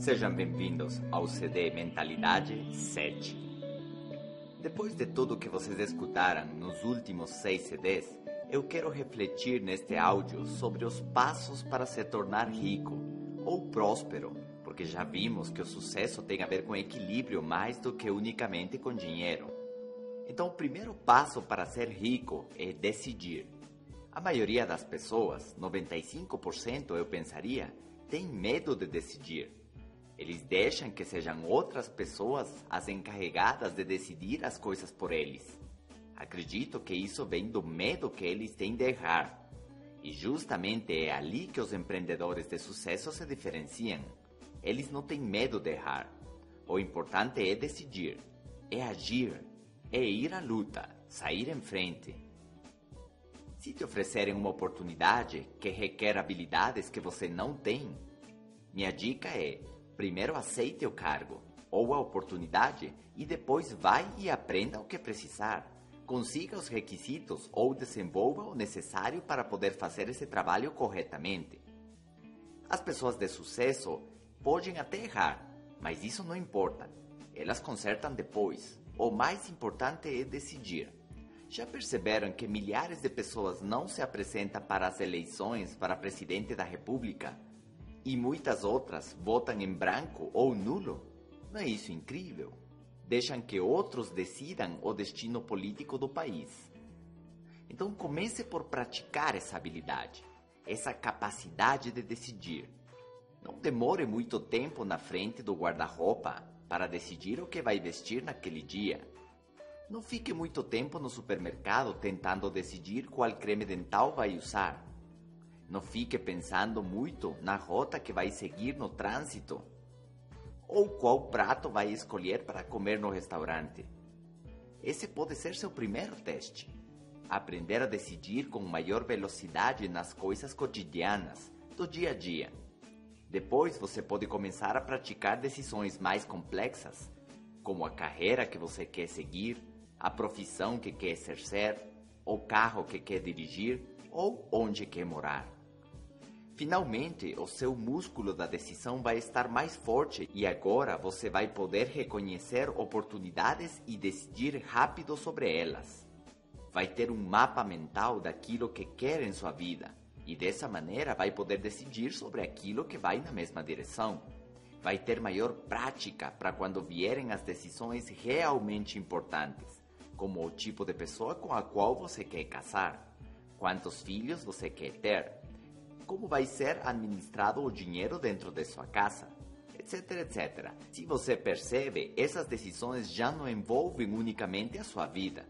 Sejam bem-vindos ao CD Mentalidade 7. Depois de tudo que vocês escutaram nos últimos seis CDs, eu quero refletir neste áudio sobre os passos para se tornar rico ou próspero, porque já vimos que o sucesso tem a ver com equilíbrio mais do que unicamente com dinheiro. Então, o primeiro passo para ser rico é decidir. A maioria das pessoas, 95% eu pensaria, tem medo de decidir. Eles deixam que sejam outras pessoas as encarregadas de decidir as coisas por eles. Acredito que isso vem do medo que eles têm de errar. E justamente é ali que os empreendedores de sucesso se diferenciam. Eles não têm medo de errar. O importante é decidir, é agir, é ir à luta, sair em frente. Se te oferecerem uma oportunidade que requer habilidades que você não tem, minha dica é: primeiro aceite o cargo ou a oportunidade e depois vai e aprenda o que precisar consiga os requisitos ou desenvolva o necessário para poder fazer esse trabalho corretamente. As pessoas de sucesso podem até errar, mas isso não importa. Elas consertam depois. O mais importante é decidir. Já perceberam que milhares de pessoas não se apresentam para as eleições para presidente da República e muitas outras votam em branco ou nulo? Não é isso incrível? deixam que outros decidam o destino político do país. Então comece por praticar essa habilidade, essa capacidade de decidir. Não demore muito tempo na frente do guarda-roupa para decidir o que vai vestir naquele dia. Não fique muito tempo no supermercado tentando decidir qual creme dental vai usar. Não fique pensando muito na rota que vai seguir no trânsito ou qual prato vai escolher para comer no restaurante. Esse pode ser seu primeiro teste. Aprender a decidir com maior velocidade nas coisas cotidianas do dia a dia. Depois você pode começar a praticar decisões mais complexas, como a carreira que você quer seguir, a profissão que quer exercer, o carro que quer dirigir ou onde quer morar. Finalmente, o seu músculo da decisão vai estar mais forte e agora você vai poder reconhecer oportunidades e decidir rápido sobre elas. Vai ter um mapa mental daquilo que quer em sua vida e dessa maneira vai poder decidir sobre aquilo que vai na mesma direção. Vai ter maior prática para quando vierem as decisões realmente importantes, como o tipo de pessoa com a qual você quer casar, quantos filhos você quer ter como vai ser administrado o dinheiro dentro de sua casa, etc, etc. Se você percebe, essas decisões já não envolvem unicamente a sua vida.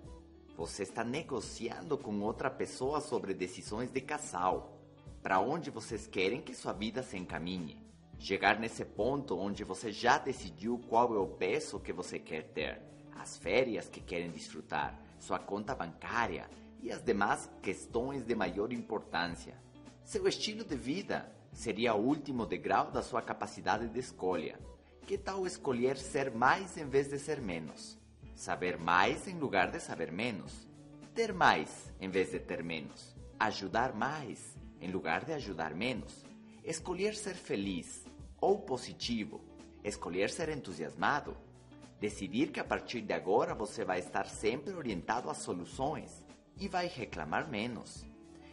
Você está negociando com outra pessoa sobre decisões de casal, para onde vocês querem que sua vida se encaminhe. Chegar nesse ponto onde você já decidiu qual é o peso que você quer ter, as férias que querem desfrutar, sua conta bancária e as demais questões de maior importância. Seu estilo de vida seria o último degrau da sua capacidade de escolha. Que tal escolher ser mais em vez de ser menos? Saber mais em lugar de saber menos? Ter mais em vez de ter menos? Ajudar mais em lugar de ajudar menos? Escolher ser feliz ou positivo? Escolher ser entusiasmado? Decidir que a partir de agora você vai estar sempre orientado às soluções e vai reclamar menos.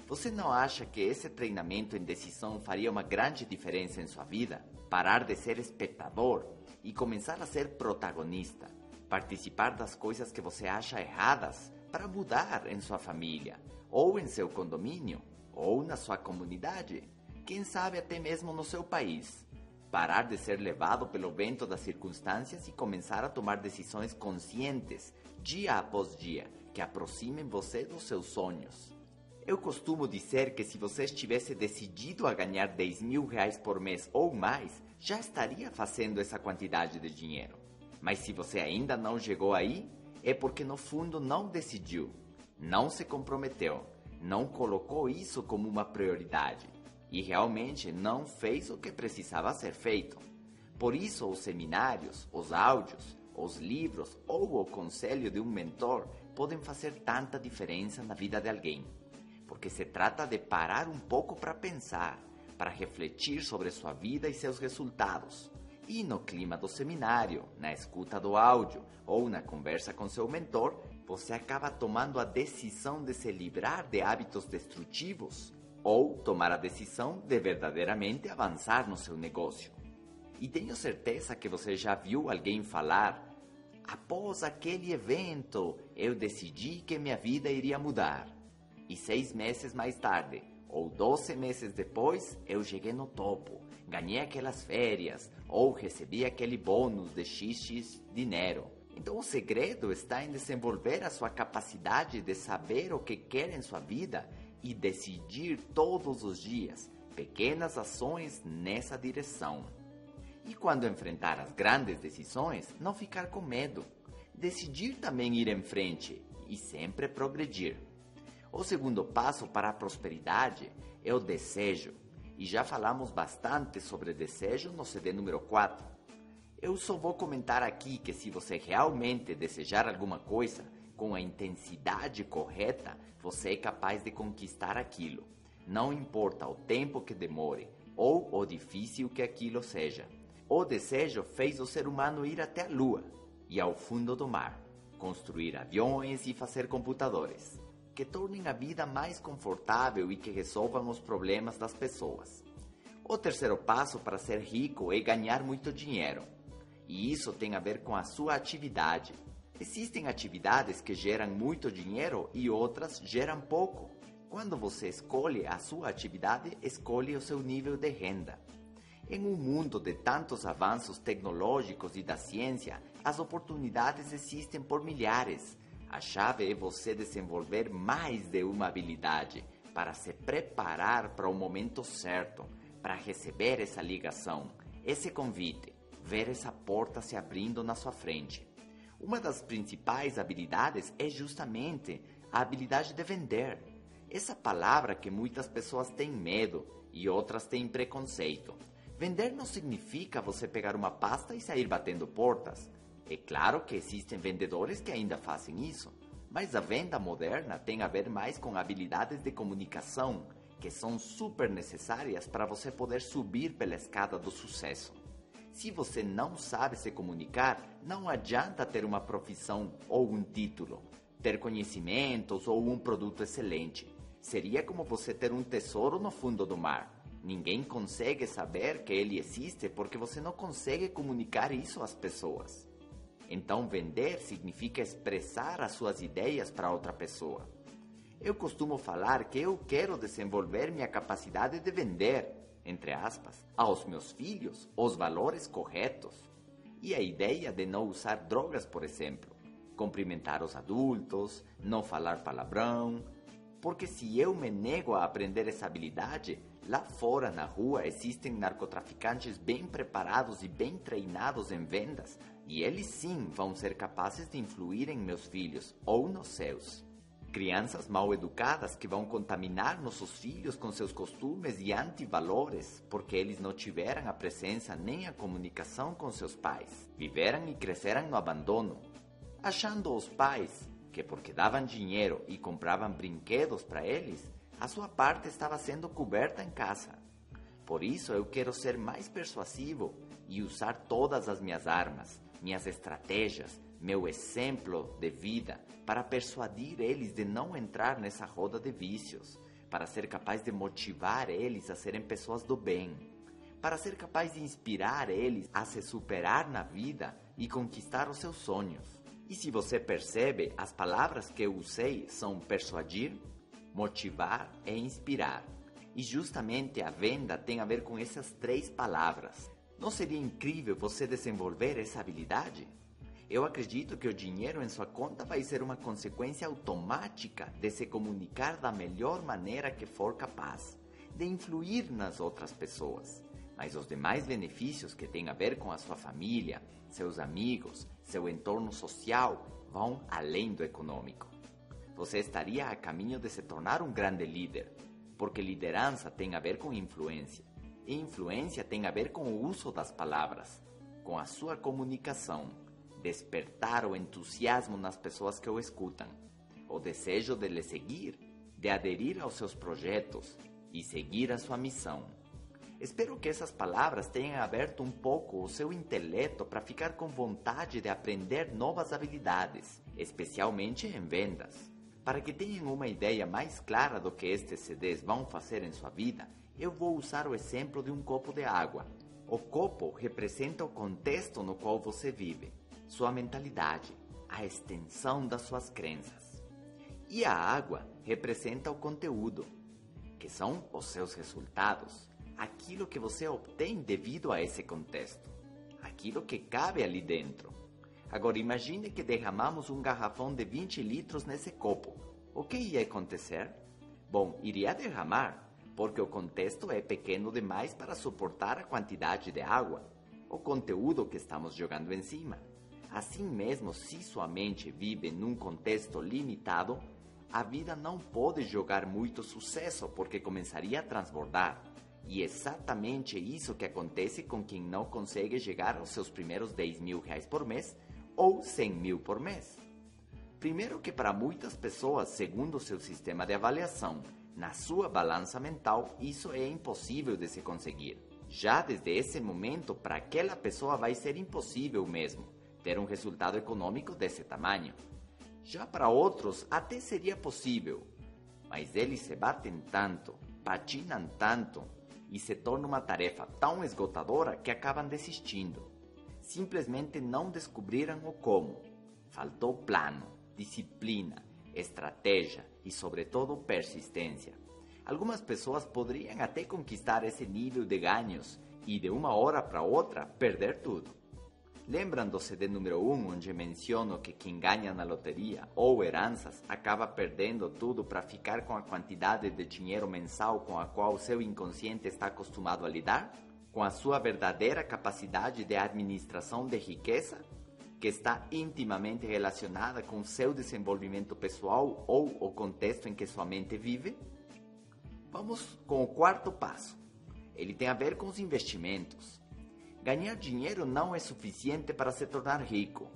Você não acha que esse treinamento em decisão faria uma grande diferença em sua vida? Parar de ser espectador e começar a ser protagonista. Participar das coisas que você acha erradas para mudar em sua família, ou em seu condomínio, ou na sua comunidade, quem sabe até mesmo no seu país. Parar de ser levado pelo vento das circunstâncias e começar a tomar decisões conscientes, dia após dia, que aproximem você dos seus sonhos. Eu costumo dizer que se você estivesse decidido a ganhar 10 mil reais por mês ou mais, já estaria fazendo essa quantidade de dinheiro. Mas se você ainda não chegou aí, é porque no fundo não decidiu, não se comprometeu, não colocou isso como uma prioridade e realmente não fez o que precisava ser feito. Por isso, os seminários, os áudios, os livros ou o conselho de um mentor podem fazer tanta diferença na vida de alguém porque se trata de parar um pouco para pensar, para refletir sobre sua vida e seus resultados, E no clima do seminário, na escuta do áudio ou na conversa com seu mentor, você acaba tomando a decisão de se livrar de hábitos destrutivos ou tomar a decisão de verdadeiramente avançar no seu negócio. E tenho certeza que você já viu alguém falar: após aquele evento, eu decidi que minha vida iria mudar. E seis meses mais tarde, ou doze meses depois, eu cheguei no topo, ganhei aquelas férias, ou recebi aquele bônus de XX dinheiro. Então o segredo está em desenvolver a sua capacidade de saber o que quer em sua vida e decidir todos os dias pequenas ações nessa direção. E quando enfrentar as grandes decisões, não ficar com medo. Decidir também ir em frente e sempre progredir. O segundo passo para a prosperidade é o desejo. E já falamos bastante sobre desejo no CD número 4. Eu só vou comentar aqui que se você realmente desejar alguma coisa com a intensidade correta, você é capaz de conquistar aquilo. Não importa o tempo que demore ou o difícil que aquilo seja. O desejo fez o ser humano ir até a lua e ao fundo do mar, construir aviões e fazer computadores que tornem a vida mais confortável e que resolvam os problemas das pessoas. O terceiro passo para ser rico é ganhar muito dinheiro. E isso tem a ver com a sua atividade. Existem atividades que geram muito dinheiro e outras geram pouco. Quando você escolhe a sua atividade, escolhe o seu nível de renda. Em um mundo de tantos avanços tecnológicos e da ciência, as oportunidades existem por milhares. A chave é você desenvolver mais de uma habilidade para se preparar para o momento certo, para receber essa ligação, esse convite ver essa porta se abrindo na sua frente. Uma das principais habilidades é justamente a habilidade de vender. Essa palavra que muitas pessoas têm medo e outras têm preconceito. Vender não significa você pegar uma pasta e sair batendo portas. É claro que existem vendedores que ainda fazem isso, mas a venda moderna tem a ver mais com habilidades de comunicação que são super necessárias para você poder subir pela escada do sucesso. Se você não sabe se comunicar, não adianta ter uma profissão ou um título, ter conhecimentos ou um produto excelente. Seria como você ter um tesouro no fundo do mar. Ninguém consegue saber que ele existe porque você não consegue comunicar isso às pessoas. Então, vender significa expressar as suas ideias para outra pessoa. Eu costumo falar que eu quero desenvolver minha capacidade de vender entre aspas, aos meus filhos os valores corretos e a ideia de não usar drogas, por exemplo, cumprimentar os adultos, não falar palavrão, porque se eu me nego a aprender essa habilidade, lá fora na rua existem narcotraficantes bem preparados e bem treinados em vendas, e eles sim vão ser capazes de influir em meus filhos ou nos seus. Crianças mal educadas que vão contaminar nossos filhos com seus costumes e antivalores, porque eles não tiveram a presença nem a comunicação com seus pais. Viveram e cresceram no abandono, achando os pais que, porque davam dinheiro e compravam brinquedos para eles, a sua parte estava sendo coberta em casa. Por isso eu quero ser mais persuasivo e usar todas as minhas armas, minhas estratégias, meu exemplo de vida para persuadir eles de não entrar nessa roda de vícios, para ser capaz de motivar eles a serem pessoas do bem, para ser capaz de inspirar eles a se superar na vida e conquistar os seus sonhos. E se você percebe, as palavras que eu usei são persuadir, motivar e inspirar. E justamente a venda tem a ver com essas três palavras. Não seria incrível você desenvolver essa habilidade? Eu acredito que o dinheiro em sua conta vai ser uma consequência automática de se comunicar da melhor maneira que for capaz, de influir nas outras pessoas. Mas os demais benefícios que têm a ver com a sua família, seus amigos, seu entorno social vão além do econômico. Você estaria a caminho de se tornar um grande líder, porque liderança tem a ver com influência, influência tem a ver com o uso das palavras, com a sua comunicação despertar o entusiasmo nas pessoas que o escutam, o desejo de lhe seguir, de aderir aos seus projetos e seguir a sua missão. Espero que essas palavras tenham aberto um pouco o seu intelecto para ficar com vontade de aprender novas habilidades, especialmente em vendas. Para que tenham uma ideia mais clara do que estes CDs vão fazer em sua vida, eu vou usar o exemplo de um copo de água. O copo representa o contexto no qual você vive, sua mentalidade, a extensão das suas crenças. E a água representa o conteúdo, que são os seus resultados, aquilo que você obtém devido a esse contexto, aquilo que cabe ali dentro. Agora imagine que derramamos um garrafão de 20 litros nesse copo. O que ia acontecer? Bom, iria derramar, porque o contexto é pequeno demais para suportar a quantidade de água, o conteúdo que estamos jogando em cima. Assim mesmo, se sua mente vive num contexto limitado, a vida não pode jogar muito sucesso porque começaria a transbordar. E é exatamente isso que acontece com quem não consegue chegar aos seus primeiros 10 mil reais por mês ou 100 mil por mês. Primeiro que para muitas pessoas, segundo seu sistema de avaliação, na sua balança mental, isso é impossível de se conseguir. Já desde esse momento, para aquela pessoa vai ser impossível mesmo ter um resultado econômico desse tamanho. Já para outros, até seria possível, mas eles se batem tanto, patinam tanto, e se torna uma tarefa tão esgotadora que acabam desistindo. Simplesmente não descobriram o como. Faltou plano, disciplina, estratégia e, sobretudo, persistência. Algumas pessoas poderiam até conquistar esse nível de ganhos e, de uma hora para outra, perder tudo. Lembram do CD número 1, um, onde menciono que quem ganha na loteria ou heranças acaba perdendo tudo para ficar com a quantidade de dinheiro mensal com a qual seu inconsciente está acostumado a lidar? Com a sua verdadeira capacidade de administração de riqueza? Que está intimamente relacionada com seu desenvolvimento pessoal ou o contexto em que sua mente vive? Vamos com o quarto passo. Ele tem a ver com os investimentos. Ganhar dinheiro não é suficiente para se tornar rico,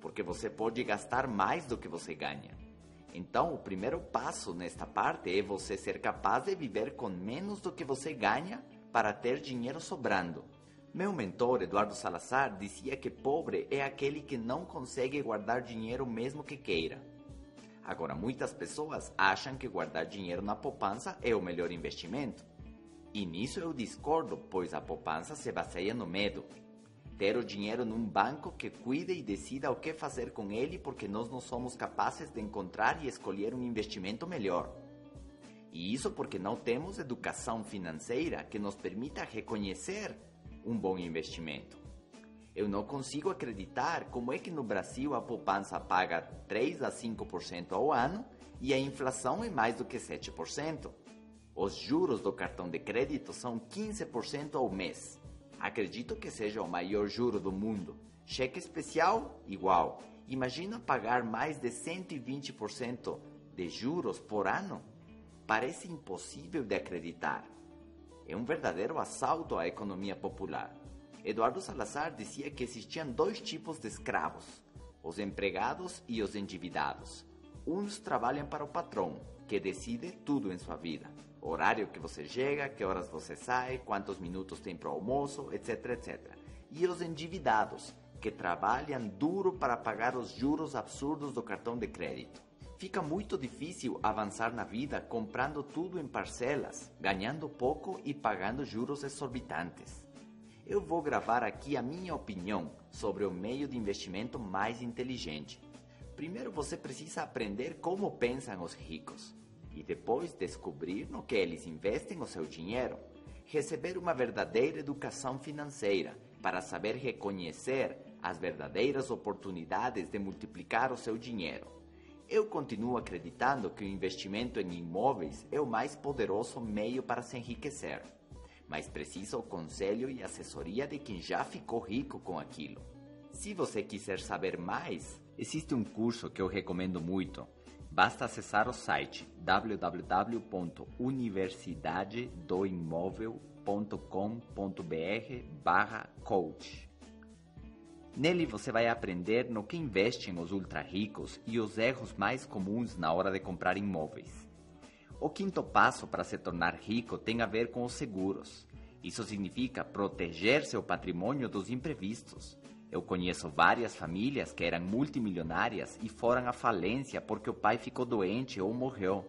porque você pode gastar mais do que você ganha. Então, o primeiro passo nesta parte é você ser capaz de viver com menos do que você ganha para ter dinheiro sobrando. Meu mentor, Eduardo Salazar, dizia que pobre é aquele que não consegue guardar dinheiro mesmo que queira. Agora, muitas pessoas acham que guardar dinheiro na poupança é o melhor investimento. E nisso eu discordo, pois a poupança se baseia no medo. Ter o dinheiro num banco que cuide e decida o que fazer com ele porque nós não somos capazes de encontrar e escolher um investimento melhor. E isso porque não temos educação financeira que nos permita reconhecer um bom investimento. Eu não consigo acreditar como é que no Brasil a poupança paga 3 a 5% ao ano e a inflação é mais do que 7%. Os juros do cartão de crédito são 15% ao mês. Acredito que seja o maior juro do mundo. Cheque especial, igual. Imagina pagar mais de 120% de juros por ano? Parece impossível de acreditar. É um verdadeiro assalto à economia popular. Eduardo Salazar dizia que existiam dois tipos de escravos: os empregados e os endividados. Uns trabalham para o patrão, que decide tudo em sua vida horário que você chega, que horas você sai, quantos minutos tem para o almoço, etc, etc. E os endividados, que trabalham duro para pagar os juros absurdos do cartão de crédito. Fica muito difícil avançar na vida comprando tudo em parcelas, ganhando pouco e pagando juros exorbitantes. Eu vou gravar aqui a minha opinião sobre o meio de investimento mais inteligente. Primeiro você precisa aprender como pensam os ricos e depois descobrir no que eles investem o seu dinheiro, receber uma verdadeira educação financeira para saber reconhecer as verdadeiras oportunidades de multiplicar o seu dinheiro. Eu continuo acreditando que o investimento em imóveis é o mais poderoso meio para se enriquecer, mas precisa o conselho e assessoria de quem já ficou rico com aquilo. Se você quiser saber mais, existe um curso que eu recomendo muito Basta acessar o site www.universidadedoimóvel.com.br barra coach. Nele você vai aprender no que investem os ultra ricos e os erros mais comuns na hora de comprar imóveis. O quinto passo para se tornar rico tem a ver com os seguros. Isso significa proteger seu patrimônio dos imprevistos. Eu conheço várias famílias que eram multimilionárias e foram à falência porque o pai ficou doente ou morreu.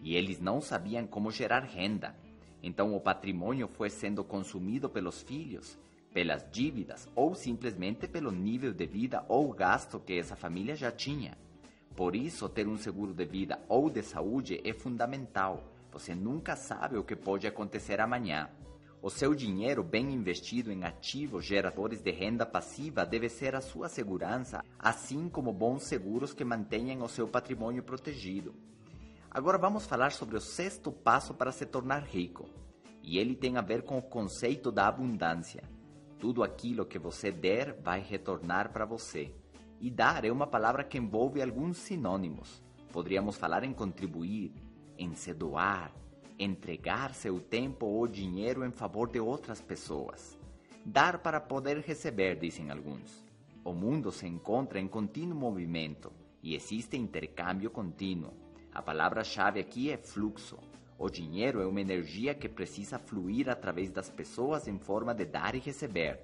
E eles não sabiam como gerar renda. Então o patrimônio foi sendo consumido pelos filhos, pelas dívidas ou simplesmente pelo nível de vida ou gasto que essa família já tinha. Por isso, ter um seguro de vida ou de saúde é fundamental. Você nunca sabe o que pode acontecer amanhã. O seu dinheiro bem investido em ativos geradores de renda passiva deve ser a sua segurança, assim como bons seguros que mantenham o seu patrimônio protegido. Agora vamos falar sobre o sexto passo para se tornar rico. E ele tem a ver com o conceito da abundância. Tudo aquilo que você der vai retornar para você. E dar é uma palavra que envolve alguns sinônimos. Poderíamos falar em contribuir, em se doar, entregar seu tempo ou dinheiro em favor de outras pessoas. Dar para poder receber, dizem alguns. O mundo se encontra em contínuo movimento e existe intercâmbio contínuo. A palavra-chave aqui é fluxo. O dinheiro é uma energia que precisa fluir através das pessoas em forma de dar e receber.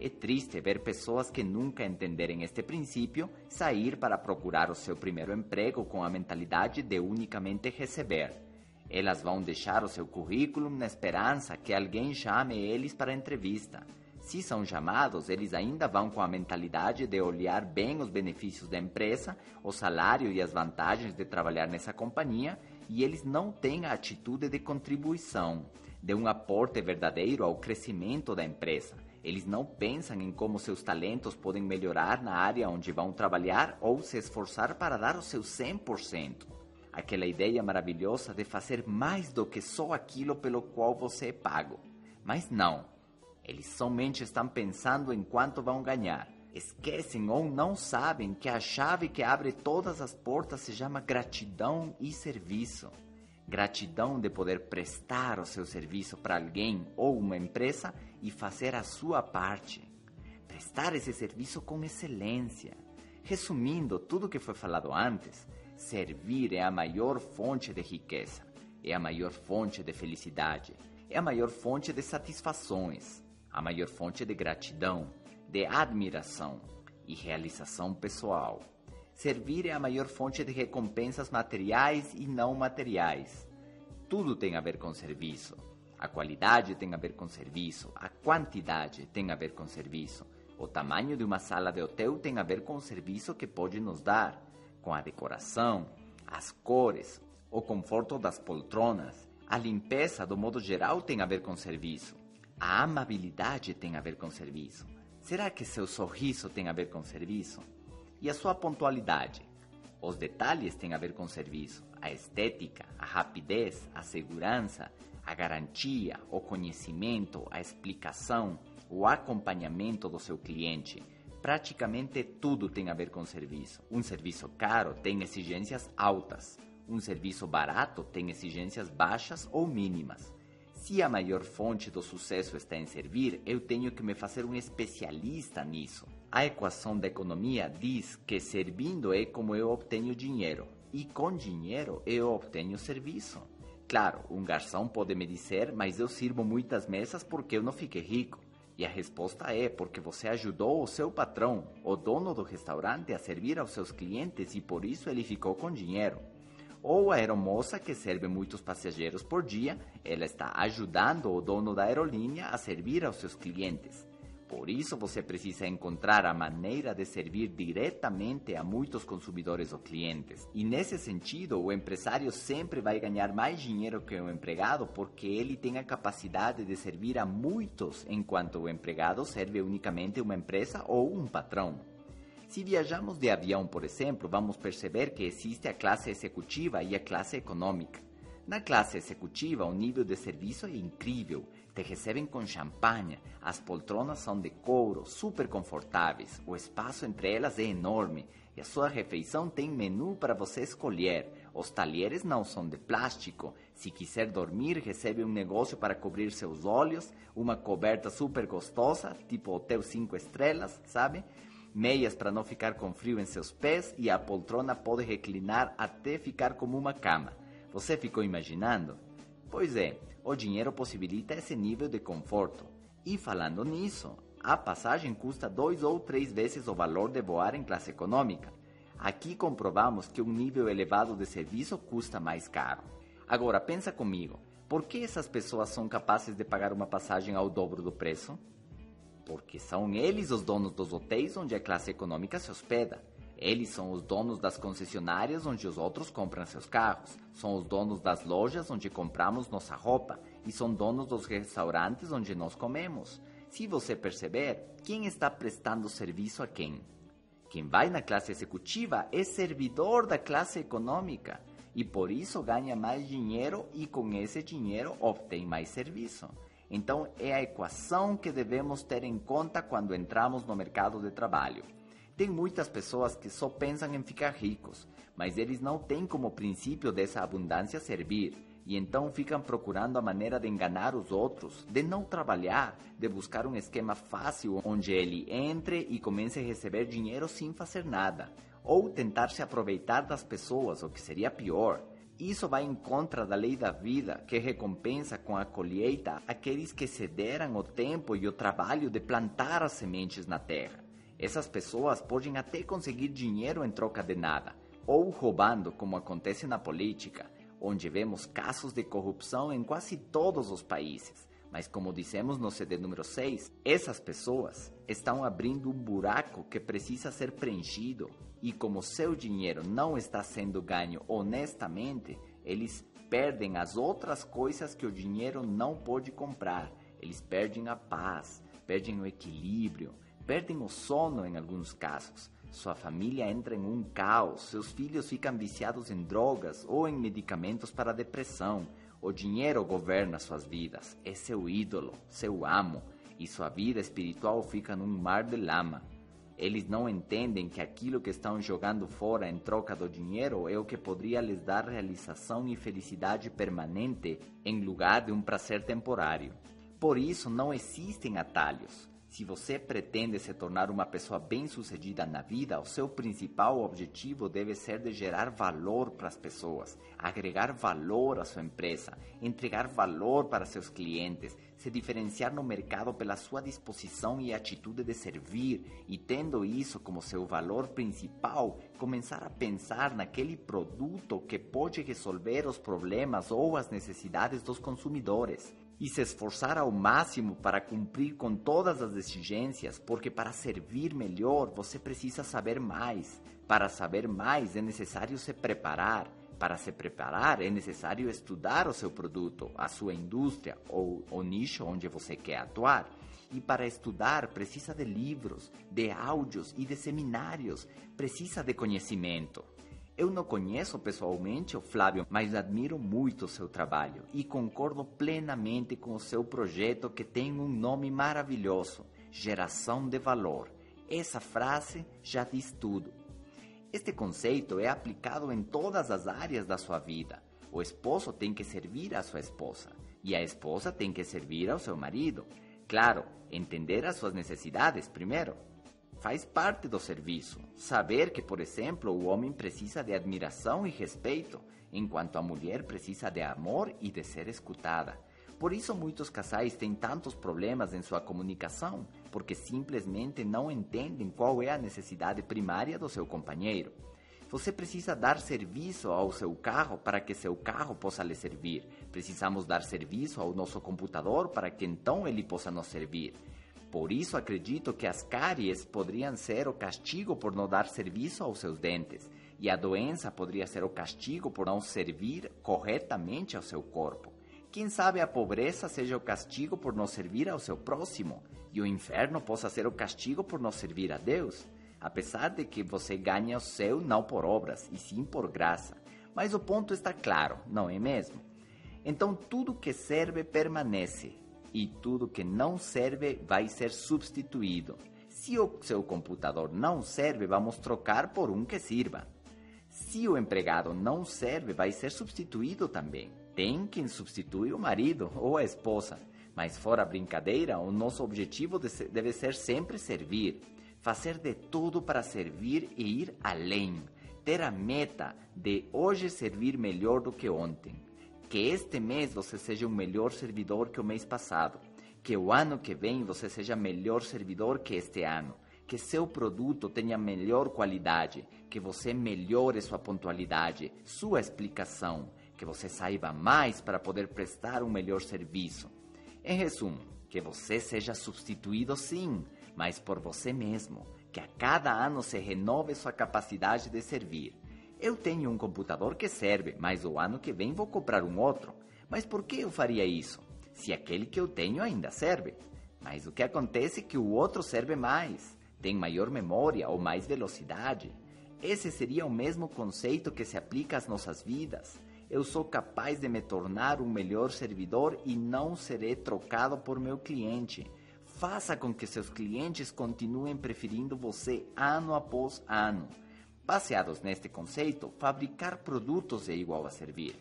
É triste ver pessoas que nunca entenderem este princípio sair para procurar o seu primeiro emprego com a mentalidade de unicamente receber elas vão deixar o seu currículo na esperança que alguém chame eles para entrevista. Se são chamados, eles ainda vão com a mentalidade de olhar bem os benefícios da empresa, o salário e as vantagens de trabalhar nessa companhia, e eles não têm a atitude de contribuição, de um aporte verdadeiro ao crescimento da empresa. Eles não pensam em como seus talentos podem melhorar na área onde vão trabalhar ou se esforçar para dar o seu 100% aquela ideia maravilhosa de fazer mais do que só aquilo pelo qual você é pago. Mas não, eles somente estão pensando em quanto vão ganhar. Esquecem ou não sabem que a chave que abre todas as portas se chama gratidão e serviço. Gratidão de poder prestar o seu serviço para alguém ou uma empresa e fazer a sua parte. Prestar esse serviço com excelência. Resumindo tudo o que foi falado antes, Servir é a maior fonte de riqueza, é a maior fonte de felicidade, é a maior fonte de satisfações, a maior fonte de gratidão, de admiração e realização pessoal. Servir é a maior fonte de recompensas materiais e não materiais. Tudo tem a ver com serviço. A qualidade tem a ver com serviço, a quantidade tem a ver com serviço. O tamanho de uma sala de hotel tem a ver com o serviço que pode nos dar com a decoração, as cores, o conforto das poltronas. A limpeza, do modo geral, tem a ver com serviço. A amabilidade tem a ver com serviço. Será que seu sorriso tem a ver com serviço? E a sua pontualidade? Os detalhes têm a ver com serviço. A estética, a rapidez, a segurança, a garantia, o conhecimento, a explicação, o acompanhamento do seu cliente praticamente tudo tem a ver com serviço. Um serviço caro tem exigências altas. Um serviço barato tem exigências baixas ou mínimas. Se a maior fonte do sucesso está em servir, eu tenho que me fazer um especialista nisso. A equação da economia diz que servindo é como eu obtenho dinheiro, e com dinheiro eu obtenho serviço. Claro, um garçom pode me dizer, mas eu sirvo muitas mesas porque eu não fiquei rico. E a resposta é porque você ajudou o seu patrão, o dono do restaurante, a servir aos seus clientes e por isso ele ficou com dinheiro. Ou a aeromoça que serve muitos passageiros por dia, ela está ajudando o dono da aerolínea a servir aos seus clientes. Por isso você precisa encontrar a maneira de servir diretamente a muitos consumidores ou clientes. E nesse sentido, o empresário sempre vai ganhar mais dinheiro que o empregado porque ele tem a capacidade de servir a muitos, enquanto o empregado serve unicamente uma empresa ou um patrão. Se viajamos de avião, por exemplo, vamos perceber que existe a classe executiva e a classe econômica. Na classe executiva, o nível de serviço é incrível. Te recebem com champanhe, as poltronas são de couro, super confortáveis, o espaço entre elas é enorme e a sua refeição tem menu para você escolher. Os talheres não são de plástico. Se quiser dormir, recebe um negócio para cobrir seus olhos, uma coberta super gostosa, tipo hotel 5 estrelas, sabe? Meias para não ficar com frio em seus pés e a poltrona pode reclinar até ficar como uma cama. Você ficou imaginando? Pois é, o dinheiro possibilita esse nível de conforto. E falando nisso, a passagem custa dois ou três vezes o valor de voar em classe econômica. Aqui comprovamos que um nível elevado de serviço custa mais caro. Agora pensa comigo, por que essas pessoas são capazes de pagar uma passagem ao dobro do preço? Porque são eles os donos dos hotéis onde a classe econômica se hospeda. Eles são os donos das concessionárias onde os outros compram seus carros. São os donos das lojas onde compramos nossa roupa. E são donos dos restaurantes onde nós comemos. Se você perceber, quem está prestando serviço a quem? Quem vai na classe executiva é servidor da classe econômica e por isso ganha mais dinheiro e com esse dinheiro obtém mais serviço. Então é a equação que devemos ter em conta quando entramos no mercado de trabalho. Tem muitas pessoas que só pensam em ficar ricos, mas eles não têm como princípio dessa abundância servir e então ficam procurando a maneira de enganar os outros, de não trabalhar, de buscar um esquema fácil onde ele entre e comece a receber dinheiro sem fazer nada, ou tentar se aproveitar das pessoas, o que seria pior. Isso vai em contra da lei da vida, que recompensa com a colheita aqueles que cederam o tempo e o trabalho de plantar as sementes na terra. Essas pessoas podem até conseguir dinheiro em troca de nada, ou roubando, como acontece na política onde vemos casos de corrupção em quase todos os países. Mas como dissemos no CD número 6, essas pessoas estão abrindo um buraco que precisa ser preenchido e como seu dinheiro não está sendo ganho honestamente, eles perdem as outras coisas que o dinheiro não pode comprar. Eles perdem a paz, perdem o equilíbrio, perdem o sono em alguns casos. Sua família entra em um caos, seus filhos ficam viciados em drogas ou em medicamentos para depressão. O dinheiro governa suas vidas, é seu ídolo, seu amo, e sua vida espiritual fica num mar de lama. Eles não entendem que aquilo que estão jogando fora em troca do dinheiro é o que poderia lhes dar realização e felicidade permanente em lugar de um prazer temporário. Por isso, não existem atalhos. Se você pretende se tornar uma pessoa bem-sucedida na vida, o seu principal objetivo deve ser de gerar valor para as pessoas, agregar valor à sua empresa, entregar valor para seus clientes, se diferenciar no mercado pela sua disposição e atitude de servir, e tendo isso como seu valor principal, começar a pensar naquele produto que pode resolver os problemas ou as necessidades dos consumidores e se esforçar ao máximo para cumprir com todas as exigências, porque para servir melhor você precisa saber mais. Para saber mais é necessário se preparar. Para se preparar é necessário estudar o seu produto, a sua indústria ou o nicho onde você quer atuar. E para estudar precisa de livros, de áudios e de seminários, precisa de conhecimento. Eu não conheço pessoalmente o Flávio, mas admiro muito o seu trabalho e concordo plenamente com o seu projeto que tem um nome maravilhoso: Geração de Valor. Essa frase já diz tudo. Este conceito é aplicado em todas as áreas da sua vida. O esposo tem que servir a sua esposa e a esposa tem que servir ao seu marido. Claro, entender as suas necessidades primeiro faz parte do serviço. Saber que, por exemplo, o homem precisa de admiração e respeito, enquanto a mulher precisa de amor e de ser escutada. Por isso, muitos casais têm tantos problemas em sua comunicação, porque simplesmente não entendem qual é a necessidade primária do seu companheiro. Você precisa dar serviço ao seu carro para que seu carro possa lhe servir. Precisamos dar serviço ao nosso computador para que então ele possa nos servir. Por isso acredito que as cáries poderiam ser o castigo por não dar serviço aos seus dentes, e a doença poderia ser o castigo por não servir corretamente ao seu corpo. Quem sabe a pobreza seja o castigo por não servir ao seu próximo, e o inferno possa ser o castigo por não servir a Deus, apesar de que você ganha o céu não por obras, e sim por graça. Mas o ponto está claro, não é mesmo? Então tudo que serve permanece, e tudo que não serve vai ser substituído. Se o seu computador não serve, vamos trocar por um que sirva. Se o empregado não serve, vai ser substituído também. Tem quem substitui o marido ou a esposa. Mas fora brincadeira, o nosso objetivo deve ser sempre servir, fazer de tudo para servir e ir além, ter a meta de hoje servir melhor do que ontem Que este mês você seja um melhor servidor que o mês passado. Que o ano que vem você seja melhor servidor que este ano. Que seu produto tenha melhor qualidade. Que você melhore sua pontualidade, sua explicação. Que você saiba mais para poder prestar um melhor serviço. Em resumo, que você seja substituído sim, mas por você mesmo. Que a cada ano se renove sua capacidade de servir eu tenho um computador que serve, mas o ano que vem vou comprar um outro. Mas por que eu faria isso? Se aquele que eu tenho ainda serve. Mas o que acontece é que o outro serve mais, tem maior memória ou mais velocidade. Esse seria o mesmo conceito que se aplica às nossas vidas. Eu sou capaz de me tornar um melhor servidor e não serei trocado por meu cliente. Faça com que seus clientes continuem preferindo você ano após ano. Baseados neste conceito, fabricar produtos é igual a servir.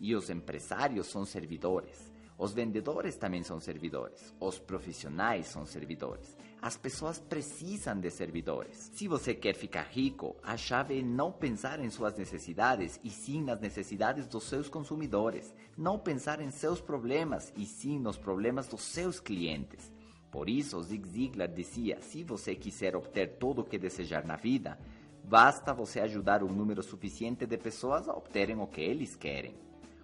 E os empresários são servidores. Os vendedores também são servidores. Os profissionais são servidores. As pessoas precisam de servidores. Se você quer ficar rico, a chave é não pensar em suas necessidades e sim nas necessidades dos seus consumidores. Não pensar em seus problemas e sim nos problemas dos seus clientes. Por isso, Zig Ziglar dizia: se você quiser obter tudo o que desejar na vida, Basta você ajudar um número suficiente de pessoas a obterem o que eles querem.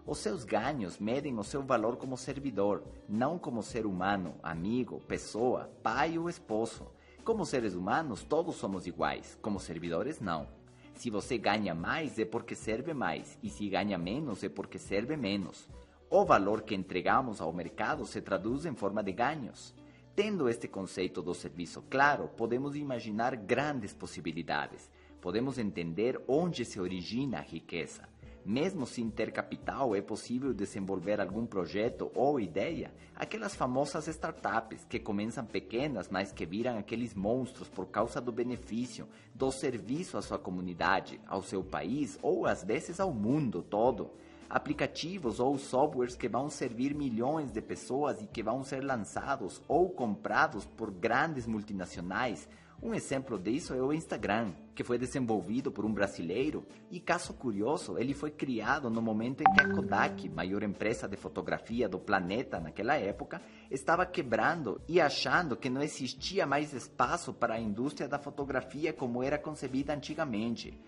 Os seus ganhos medem o seu valor como servidor, não como ser humano, amigo, pessoa, pai ou esposo. Como seres humanos, todos somos iguais, como servidores, não. Se você ganha mais, é porque serve mais, e se ganha menos, é porque serve menos. O valor que entregamos ao mercado se traduz em forma de ganhos. Tendo este conceito do serviço claro, podemos imaginar grandes possibilidades podemos entender onde se origina a riqueza. Mesmo sem ter capital, é possível desenvolver algum projeto ou ideia. Aquelas famosas startups que começam pequenas, mas que viram aqueles monstros por causa do benefício, do serviço à sua comunidade, ao seu país ou às vezes ao mundo todo. Aplicativos ou softwares que vão servir milhões de pessoas e que vão ser lançados ou comprados por grandes multinacionais um exemplo disso é o Instagram, que foi desenvolvido por um brasileiro e, caso curioso, ele foi criado no momento em que a Kodak, maior empresa de fotografia do planeta naquela época, estava quebrando e achando que não existia mais espaço para a indústria da fotografia como era concebida antigamente.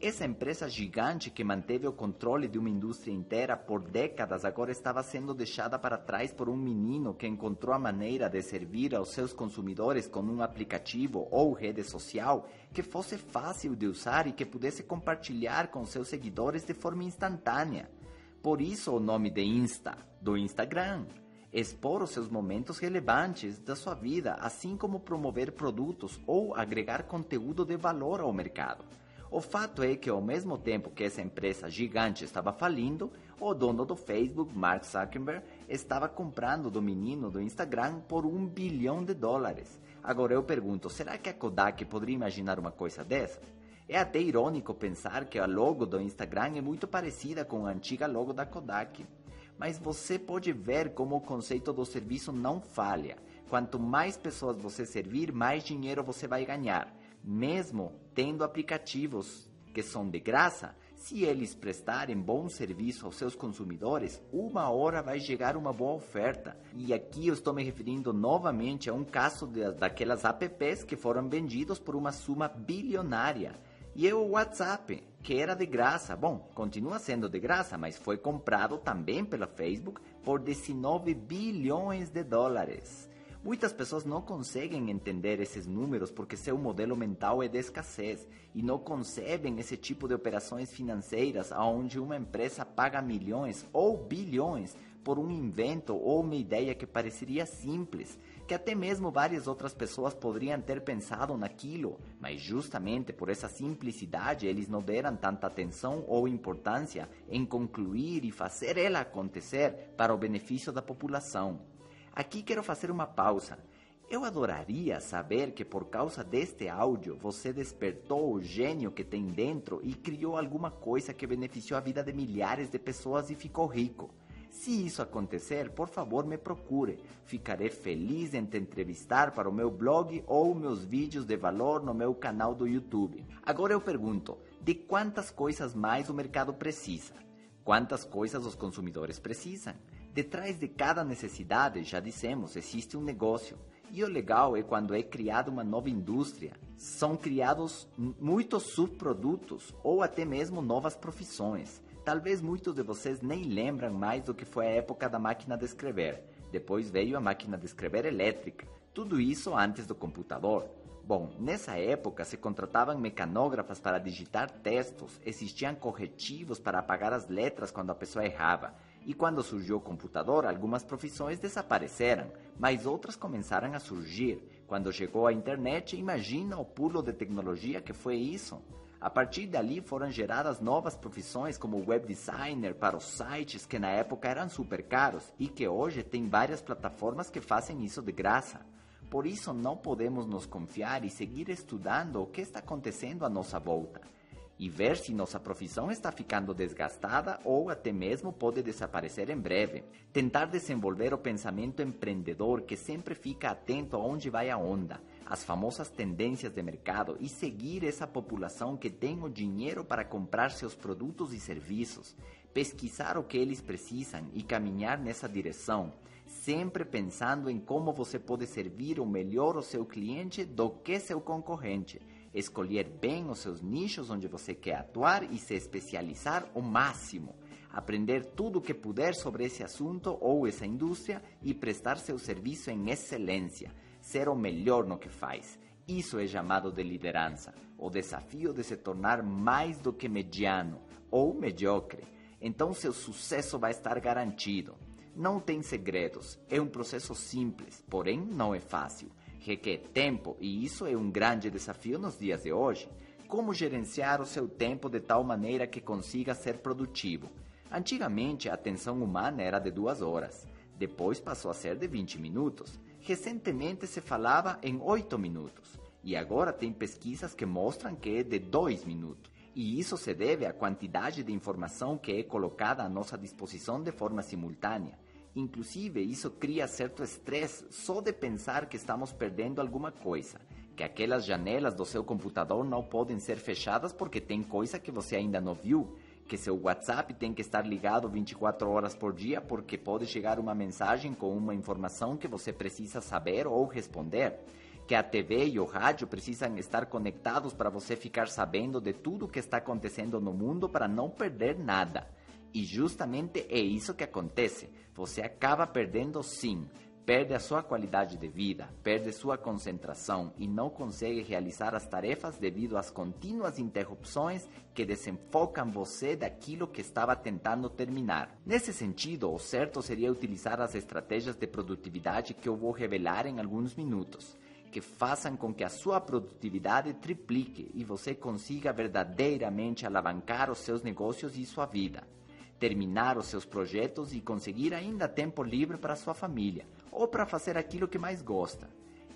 Essa empresa gigante que manteve o controle de uma indústria inteira por décadas agora estava sendo deixada para trás por um menino que encontrou a maneira de servir aos seus consumidores com um aplicativo ou rede social que fosse fácil de usar e que pudesse compartilhar com seus seguidores de forma instantânea. Por isso o nome de Insta, do Instagram. Expor os seus momentos relevantes da sua vida, assim como promover produtos ou agregar conteúdo de valor ao mercado. O fato é que, ao mesmo tempo que essa empresa gigante estava falindo, o dono do Facebook, Mark Zuckerberg, estava comprando do menino do Instagram por um bilhão de dólares. Agora eu pergunto: será que a Kodak poderia imaginar uma coisa dessa? É até irônico pensar que a logo do Instagram é muito parecida com a antiga logo da Kodak. Mas você pode ver como o conceito do serviço não falha. Quanto mais pessoas você servir, mais dinheiro você vai ganhar mesmo tendo aplicativos que são de graça, se eles prestarem bom serviço aos seus consumidores, uma hora vai chegar uma boa oferta. E aqui eu estou me referindo novamente a um caso de, daquelas apps que foram vendidos por uma suma bilionária. E é o WhatsApp, que era de graça. Bom, continua sendo de graça, mas foi comprado também pela Facebook por 19 bilhões de dólares. Muitas pessoas não conseguem entender esses números porque seu modelo mental é de escassez e não concebem esse tipo de operações financeiras onde uma empresa paga milhões ou bilhões por um invento ou uma ideia que pareceria simples, que até mesmo várias outras pessoas poderiam ter pensado naquilo, mas justamente por essa simplicidade eles não deram tanta atenção ou importância em concluir e fazer ela acontecer para o benefício da população. Aqui quero fazer uma pausa. Eu adoraria saber que por causa deste áudio você despertou o gênio que tem dentro e criou alguma coisa que beneficiou a vida de milhares de pessoas e ficou rico. Se isso acontecer, por favor me procure. Ficarei feliz em te entrevistar para o meu blog ou meus vídeos de valor no meu canal do YouTube. Agora eu pergunto: de quantas coisas mais o mercado precisa? quantas coisas os consumidores precisam. Detrás de cada necessidade, já dissemos, existe um negócio. E o legal é quando é criada uma nova indústria. São criados muitos subprodutos ou até mesmo novas profissões. Talvez muitos de vocês nem lembram mais do que foi a época da máquina de escrever. Depois veio a máquina de escrever elétrica. Tudo isso antes do computador. Bom, nessa época se contratavam mecanógrafas para digitar textos, existiam corretivos para apagar as letras quando a pessoa errava. E quando surgiu o computador, algumas profissões desapareceram, mas outras começaram a surgir. Quando chegou a internet, imagina o pulo de tecnologia que foi isso. A partir dali foram geradas novas profissões como web designer para os sites que na época eram super caros e que hoje tem várias plataformas que fazem isso de graça. Por isso não podemos nos confiar e seguir estudando o que está acontecendo à nossa volta e ver se nossa profissão está ficando desgastada ou até mesmo pode desaparecer em breve. Tentar desenvolver o pensamento empreendedor que sempre fica atento aonde vai a onda, as famosas tendências de mercado e seguir essa população que tem o dinheiro para comprar seus produtos e serviços, pesquisar o que eles precisam e caminhar nessa direção sempre pensando em como você pode servir o melhor ao seu cliente do que seu concorrente. Escolher bem os seus nichos onde você quer atuar e se especializar o máximo. Aprender tudo o que puder sobre esse assunto ou essa indústria e prestar seu serviço em excelência. Ser o melhor no que faz. Isso é chamado de liderança. O desafio de se tornar mais do que mediano ou mediocre. Então seu sucesso vai estar garantido. Não tem segredos, é um processo simples, porém não é fácil. Requer tempo e isso é um grande desafio nos dias de hoje. Como gerenciar o seu tempo de tal maneira que consiga ser produtivo? Antigamente a atenção humana era de duas horas, depois passou a ser de 20 minutos. Recentemente se falava em 8 minutos e agora tem pesquisas que mostram que é de 2 minutos. E isso se deve à quantidade de informação que é colocada à nossa disposição de forma simultânea. Inclusive, isso cria certo estresse só de pensar que estamos perdendo alguma coisa, que aquelas janelas do seu computador não podem ser fechadas porque tem coisa que você ainda não viu, que seu WhatsApp tem que estar ligado 24 horas por dia porque pode chegar uma mensagem com uma informação que você precisa saber ou responder, que a TV e o rádio precisam estar conectados para você ficar sabendo de tudo o que está acontecendo no mundo para não perder nada. E justamente é isso que acontece. Você acaba perdendo sim. Perde a sua qualidade de vida, perde sua concentração e não consegue realizar as tarefas devido às contínuas interrupções que desenfocam você daquilo que estava tentando terminar. Nesse sentido, o certo seria utilizar as estratégias de produtividade que eu vou revelar em alguns minutos que façam com que a sua produtividade triplique e você consiga verdadeiramente alavancar os seus negócios e sua vida terminar os seus projetos e conseguir ainda tempo livre para sua família ou para fazer aquilo que mais gosta.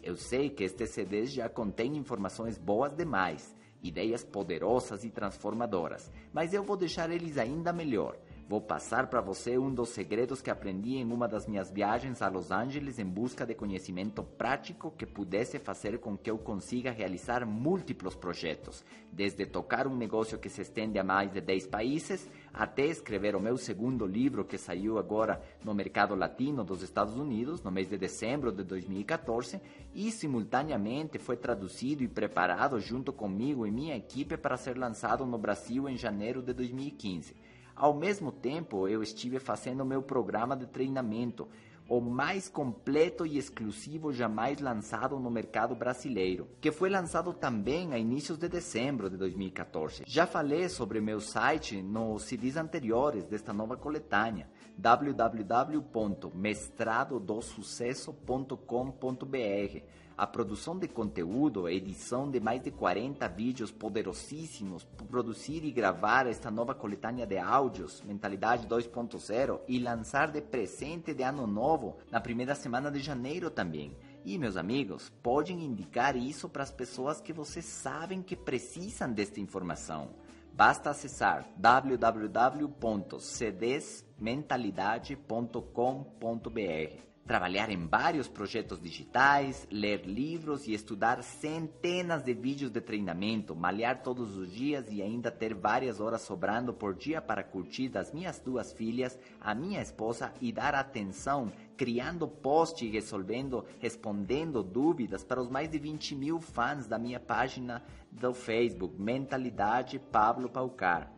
Eu sei que este CD já contém informações boas demais, ideias poderosas e transformadoras, mas eu vou deixar eles ainda melhor Vou passar para você um dos segredos que aprendi em uma das minhas viagens a Los Angeles em busca de conhecimento prático que pudesse fazer com que eu consiga realizar múltiplos projetos, desde tocar um negócio que se estende a mais de 10 países, até escrever o meu segundo livro que saiu agora no mercado latino dos Estados Unidos, no mês de dezembro de 2014, e simultaneamente foi traduzido e preparado junto comigo e minha equipe para ser lançado no Brasil em janeiro de 2015. Ao mesmo tempo, eu estive fazendo meu programa de treinamento, o mais completo e exclusivo jamais lançado no mercado brasileiro, que foi lançado também a inícios de dezembro de 2014. Já falei sobre meu site nos CDs anteriores desta nova coletânea, www.mestradodosucesso.com.br a produção de conteúdo, a edição de mais de 40 vídeos poderosíssimos, produzir e gravar esta nova coletânea de áudios, Mentalidade 2.0, e lançar de presente de ano novo na primeira semana de janeiro também. E, meus amigos, podem indicar isso para as pessoas que vocês sabem que precisam desta informação. Basta acessar www.cdsmentalidade.com.br trabalhar em vários projetos digitais, ler livros e estudar centenas de vídeos de treinamento, malhar todos os dias e ainda ter várias horas sobrando por dia para curtir das minhas duas filhas, a minha esposa e dar atenção, criando posts e resolvendo, respondendo dúvidas para os mais de 20 mil fãs da minha página do Facebook, Mentalidade Pablo Paucar.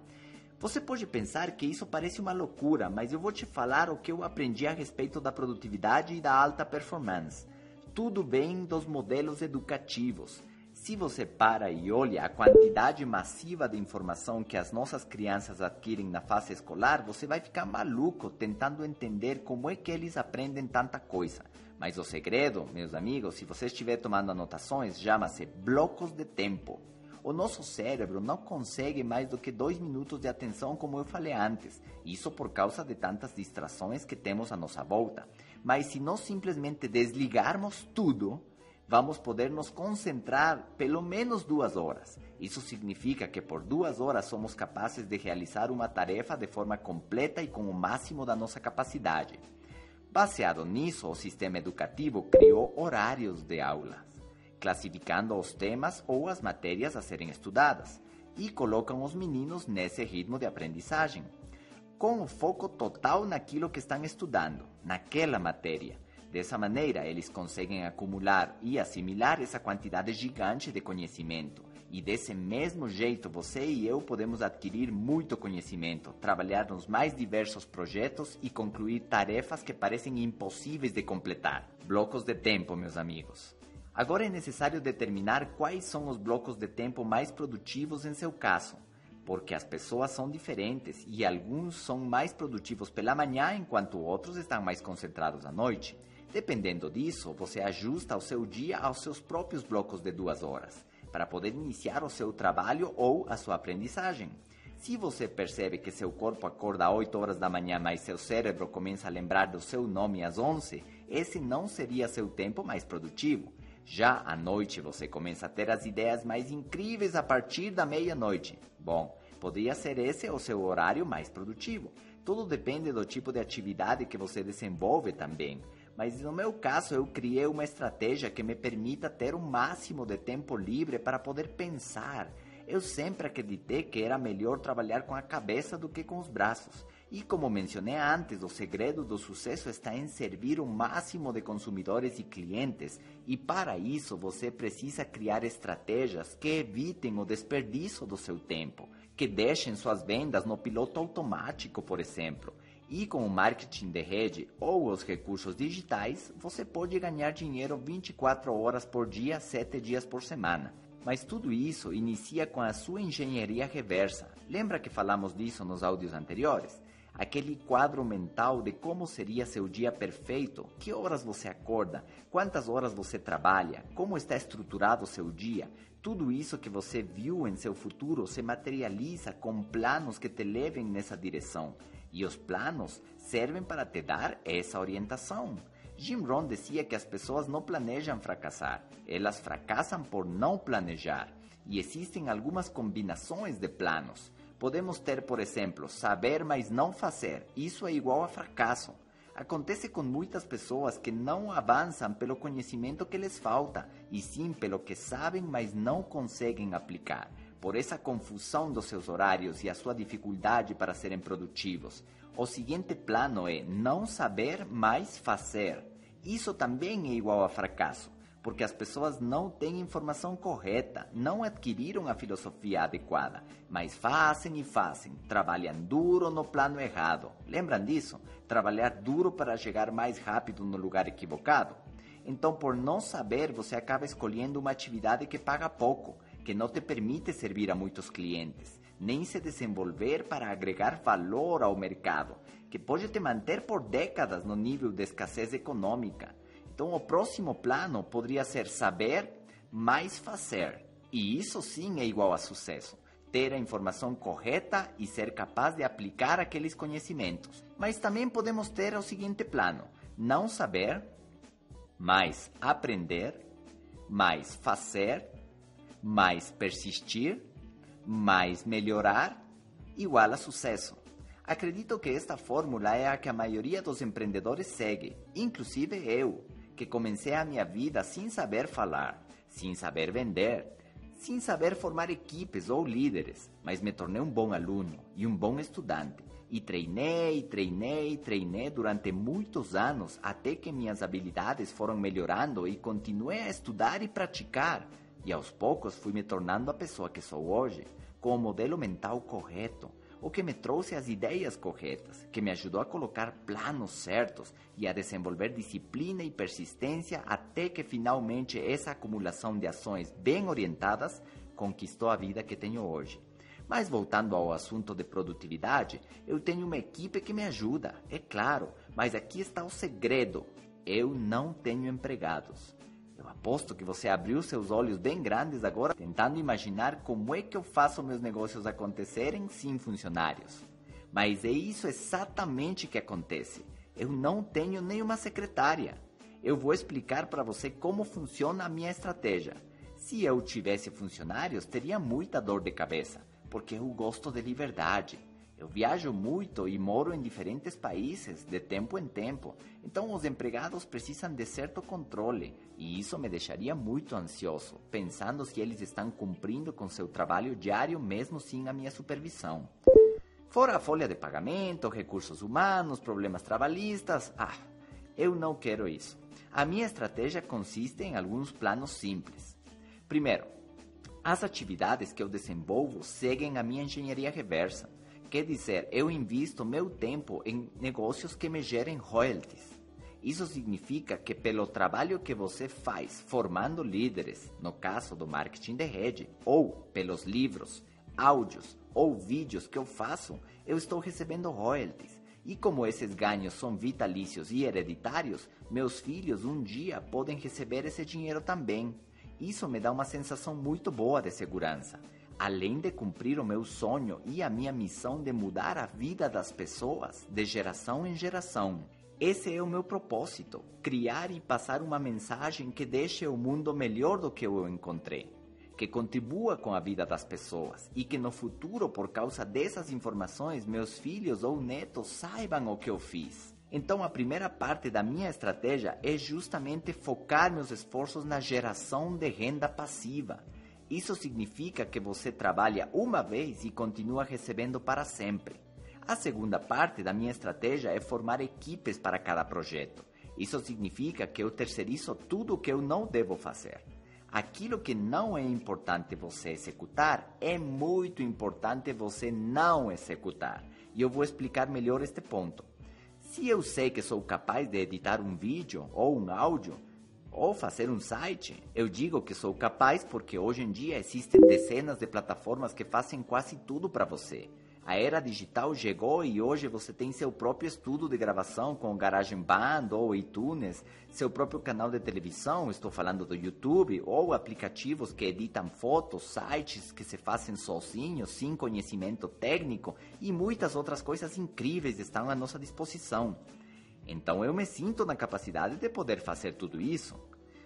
Você pode pensar que isso parece uma loucura, mas eu vou te falar o que eu aprendi a respeito da produtividade e da alta performance. Tudo bem dos modelos educativos. Se você para e olha a quantidade massiva de informação que as nossas crianças adquirem na fase escolar, você vai ficar maluco tentando entender como é que eles aprendem tanta coisa. Mas o segredo, meus amigos, se você estiver tomando anotações, chama-se blocos de tempo. O nosso cérebro não consegue mais do que dois minutos de atenção, como eu falei antes. Isso por causa de tantas distrações que temos à nossa volta. Mas se nós simplesmente desligarmos tudo, vamos poder nos concentrar pelo menos duas horas. Isso significa que por duas horas somos capazes de realizar uma tarefa de forma completa e com o máximo da nossa capacidade. Baseado nisso, o sistema educativo criou horários de aulas classificando os temas ou as matérias a serem estudadas e colocam os meninos nesse ritmo de aprendizagem, com o foco total naquilo que estão estudando, naquela matéria. Dessa maneira, eles conseguem acumular e assimilar essa quantidade gigante de conhecimento. E desse mesmo jeito, você e eu podemos adquirir muito conhecimento, trabalhar nos mais diversos projetos e concluir tarefas que parecem impossíveis de completar. Blocos de tempo, meus amigos. Agora é necessário determinar quais são os blocos de tempo mais produtivos em seu caso, porque as pessoas são diferentes e alguns são mais produtivos pela manhã enquanto outros estão mais concentrados à noite. Dependendo disso, você ajusta o seu dia aos seus próprios blocos de duas horas, para poder iniciar o seu trabalho ou a sua aprendizagem. Se você percebe que seu corpo acorda às 8 horas da manhã, mas seu cérebro começa a lembrar do seu nome às 11, esse não seria seu tempo mais produtivo. Já à noite você começa a ter as ideias mais incríveis a partir da meia-noite. Bom, poderia ser esse o seu horário mais produtivo. Tudo depende do tipo de atividade que você desenvolve também. Mas no meu caso, eu criei uma estratégia que me permita ter o máximo de tempo livre para poder pensar. Eu sempre acreditei que era melhor trabalhar com a cabeça do que com os braços. E como mencionei antes, o segredo do sucesso está em servir o máximo de consumidores e clientes, e para isso você precisa criar estratégias que evitem o desperdício do seu tempo, que deixem suas vendas no piloto automático, por exemplo. E com o marketing de rede ou os recursos digitais, você pode ganhar dinheiro 24 horas por dia, 7 dias por semana. Mas tudo isso inicia com a sua engenharia reversa. Lembra que falamos disso nos áudios anteriores? Aquele quadro mental de como seria seu dia perfeito, que horas você acorda, quantas horas você trabalha, como está estruturado seu dia, tudo isso que você viu em seu futuro se materializa com planos que te levem nessa direção. E os planos servem para te dar essa orientação. Jim Rohn dizia que as pessoas não planejam fracassar, elas fracassam por não planejar. E existem algumas combinações de planos. Podemos ter, por exemplo, saber, mas não fazer. Isso é igual a fracasso. Acontece com muitas pessoas que não avançam pelo conhecimento que lhes falta, e sim pelo que sabem, mas não conseguem aplicar. Por essa confusão dos seus horários e a sua dificuldade para serem produtivos. O seguinte plano é não saber, mas fazer. Isso também é igual a fracasso porque as pessoas não têm informação correta, não adquiriram a filosofia adequada, mas fazem e fazem, trabalham duro no plano errado. Lembram disso? Trabalhar duro para chegar mais rápido no lugar equivocado? Então, por não saber, você acaba escolhendo uma atividade que paga pouco, que não te permite servir a muitos clientes, nem se desenvolver para agregar valor ao mercado, que pode te manter por décadas no nível de escassez econômica. Então, o próximo plano poderia ser saber mais fazer. E isso sim é igual a sucesso. Ter a informação correta e ser capaz de aplicar aqueles conhecimentos. Mas também podemos ter o seguinte plano: não saber, mais aprender, mais fazer, mais persistir, mais melhorar, igual a sucesso. Acredito que esta fórmula é a que a maioria dos empreendedores segue, inclusive eu, que comecei a minha vida sem saber falar, sem saber vender, sem saber formar equipes ou líderes, mas me tornei um bom aluno e um bom estudante. E treinei, treinei, treinei durante muitos anos até que minhas habilidades foram melhorando e continuei a estudar e praticar. E aos poucos fui me tornando a pessoa que sou hoje, com o modelo mental correto, o que me trouxe as ideias corretas, que me ajudou a colocar planos certos e a desenvolver disciplina e persistência até que finalmente essa acumulação de ações bem orientadas conquistou a vida que tenho hoje. Mas voltando ao assunto de produtividade, eu tenho uma equipe que me ajuda, é claro, mas aqui está o segredo: eu não tenho empregados. Aposto que você abriu seus olhos bem grandes agora, tentando imaginar como é que eu faço meus negócios acontecerem sem funcionários. Mas é isso exatamente que acontece. Eu não tenho nenhuma secretária. Eu vou explicar para você como funciona a minha estratégia. Se eu tivesse funcionários, teria muita dor de cabeça, porque eu gosto de liberdade. Eu viajo muito e moro em diferentes países de tempo em tempo, então os empregados precisam de certo controle e isso me deixaria muito ansioso, pensando se eles estão cumprindo com seu trabalho diário mesmo sem a minha supervisão. Fora a folha de pagamento, recursos humanos, problemas trabalhistas, ah, eu não quero isso. A minha estratégia consiste em alguns planos simples. Primeiro, as atividades que eu desenvolvo seguem a minha engenharia reversa. Quer dizer, eu invisto meu tempo em negócios que me gerem royalties. Isso significa que pelo trabalho que você faz formando líderes, no caso do marketing de rede, ou pelos livros, áudios ou vídeos que eu faço, eu estou recebendo royalties. E como esses ganhos são vitalícios e hereditários, meus filhos um dia podem receber esse dinheiro também. Isso me dá uma sensação muito boa de segurança além de cumprir o meu sonho e a minha missão de mudar a vida das pessoas de geração em geração. Esse é o meu propósito: criar e passar uma mensagem que deixe o mundo melhor do que eu encontrei, que contribua com a vida das pessoas e que no futuro, por causa dessas informações, meus filhos ou netos saibam o que eu fiz. Então, a primeira parte da minha estratégia é justamente focar meus esforços na geração de renda passiva isso significa que você trabalha uma vez e continua recebendo para sempre. A segunda parte da minha estratégia é formar equipes para cada projeto. Isso significa que eu terceirizo tudo o que eu não devo fazer. Aquilo que não é importante você executar, é muito importante você não executar. E eu vou explicar melhor este ponto. Se eu sei que sou capaz de editar um vídeo ou um áudio, ou fazer um site. Eu digo que sou capaz porque hoje em dia existem dezenas de plataformas que fazem quase tudo para você. A era digital chegou e hoje você tem seu próprio estudo de gravação com GarageBand ou iTunes, seu próprio canal de televisão, estou falando do YouTube, ou aplicativos que editam fotos, sites que se fazem sozinhos, sem conhecimento técnico e muitas outras coisas incríveis estão à nossa disposição. Então eu me sinto na capacidade de poder fazer tudo isso.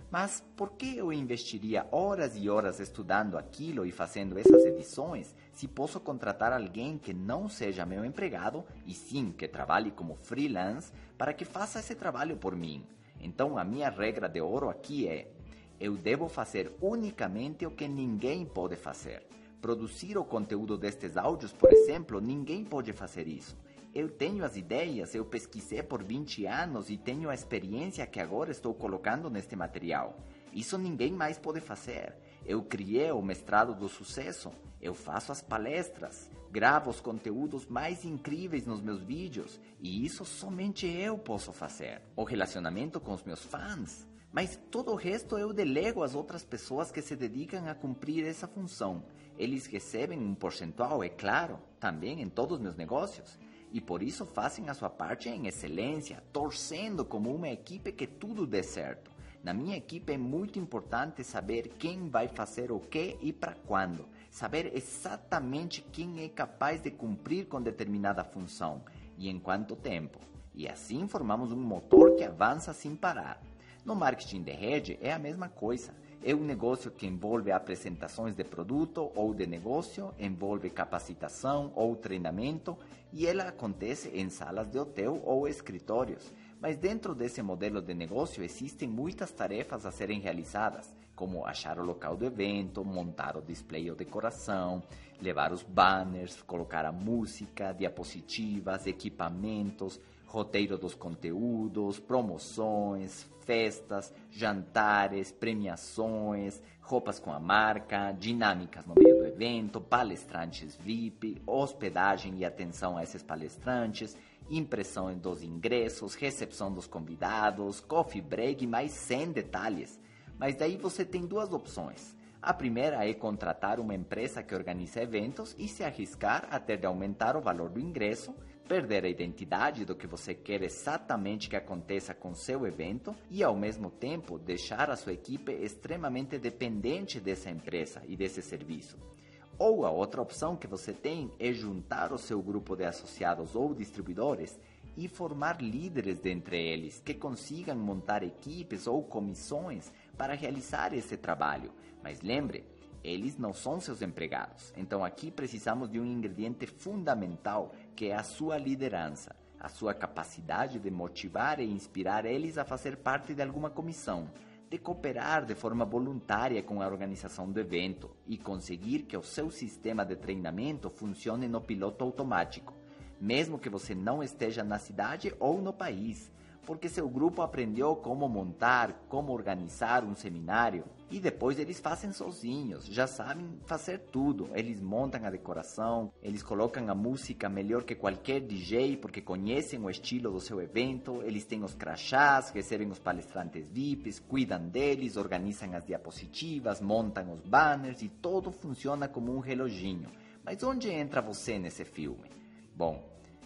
Mas por que eu investiria horas e horas estudando aquilo e fazendo essas edições se posso contratar alguém que não seja meu empregado e sim que trabalhe como freelance para que faça esse trabalho por mim? Então a minha regra de ouro aqui é: eu devo fazer unicamente o que ninguém pode fazer. Produzir o conteúdo destes áudios, por exemplo, ninguém pode fazer isso. Eu tenho as ideias, eu pesquisei por 20 anos e tenho a experiência que agora estou colocando neste material. Isso ninguém mais pode fazer. Eu criei o mestrado do sucesso, eu faço as palestras, gravo os conteúdos mais incríveis nos meus vídeos e isso somente eu posso fazer. O relacionamento com os meus fãs. Mas todo o resto eu delego às outras pessoas que se dedicam a cumprir essa função. Eles recebem um percentual, é claro, também em todos os meus negócios e por isso fazem a sua parte em excelência, torcendo como uma equipe que tudo dê certo. Na minha equipe é muito importante saber quem vai fazer o que e para quando, saber exatamente quem é capaz de cumprir com determinada função e em quanto tempo. E assim formamos um motor que avança sem parar. No marketing de rede é a mesma coisa. é um negócio que envolve apresentações de produto ou de negócio, envolve capacitação ou treinamento e ela acontece em salas de hotel ou escritórios. Mas dentro desse modelo de negócio existem muitas tarefas a serem realizadas, como achar o local do evento, montar o display ou decoração, levar os banners, colocar a música, diapositivas, equipamentos, roteiro dos conteúdos, promoções, festas, jantares, premiações, roupas com a marca, dinâmicas no meio do evento, palestrantes VIP, hospedagem e atenção a esses palestrantes, impressão dos ingressos, recepção dos convidados, coffee break, mais 100 detalhes. Mas daí você tem duas opções. A primeira é contratar uma empresa que organiza eventos e se arriscar a ter de aumentar o valor do ingresso, perder a identidade do que você quer exatamente que aconteça com seu evento e, ao mesmo tempo, deixar a sua equipe extremamente dependente dessa empresa e desse serviço. Ou a outra opção que você tem é juntar o seu grupo de associados ou distribuidores e formar líderes dentre eles que consigam montar equipes ou comissões para realizar esse trabalho. Mas lembre, eles não são seus empregados. Então aqui precisamos de um ingrediente fundamental que é a sua liderança, a sua capacidade de motivar e inspirar eles a fazer parte de alguma comissão de cooperar de forma voluntária com a organização do evento e conseguir que o seu sistema de treinamento funcione no piloto automático, mesmo que você não esteja na cidade ou no país porque seu grupo aprendeu como montar, como organizar um seminário e depois eles fazem sozinhos, já sabem fazer tudo. Eles montam a decoração, eles colocam a música melhor que qualquer DJ porque conhecem o estilo do seu evento, eles têm os crachás, recebem os palestrantes VIPs, cuidam deles, organizam as diapositivas, montam os banners e tudo funciona como um reloginho. Mas onde entra você nesse filme? Bom,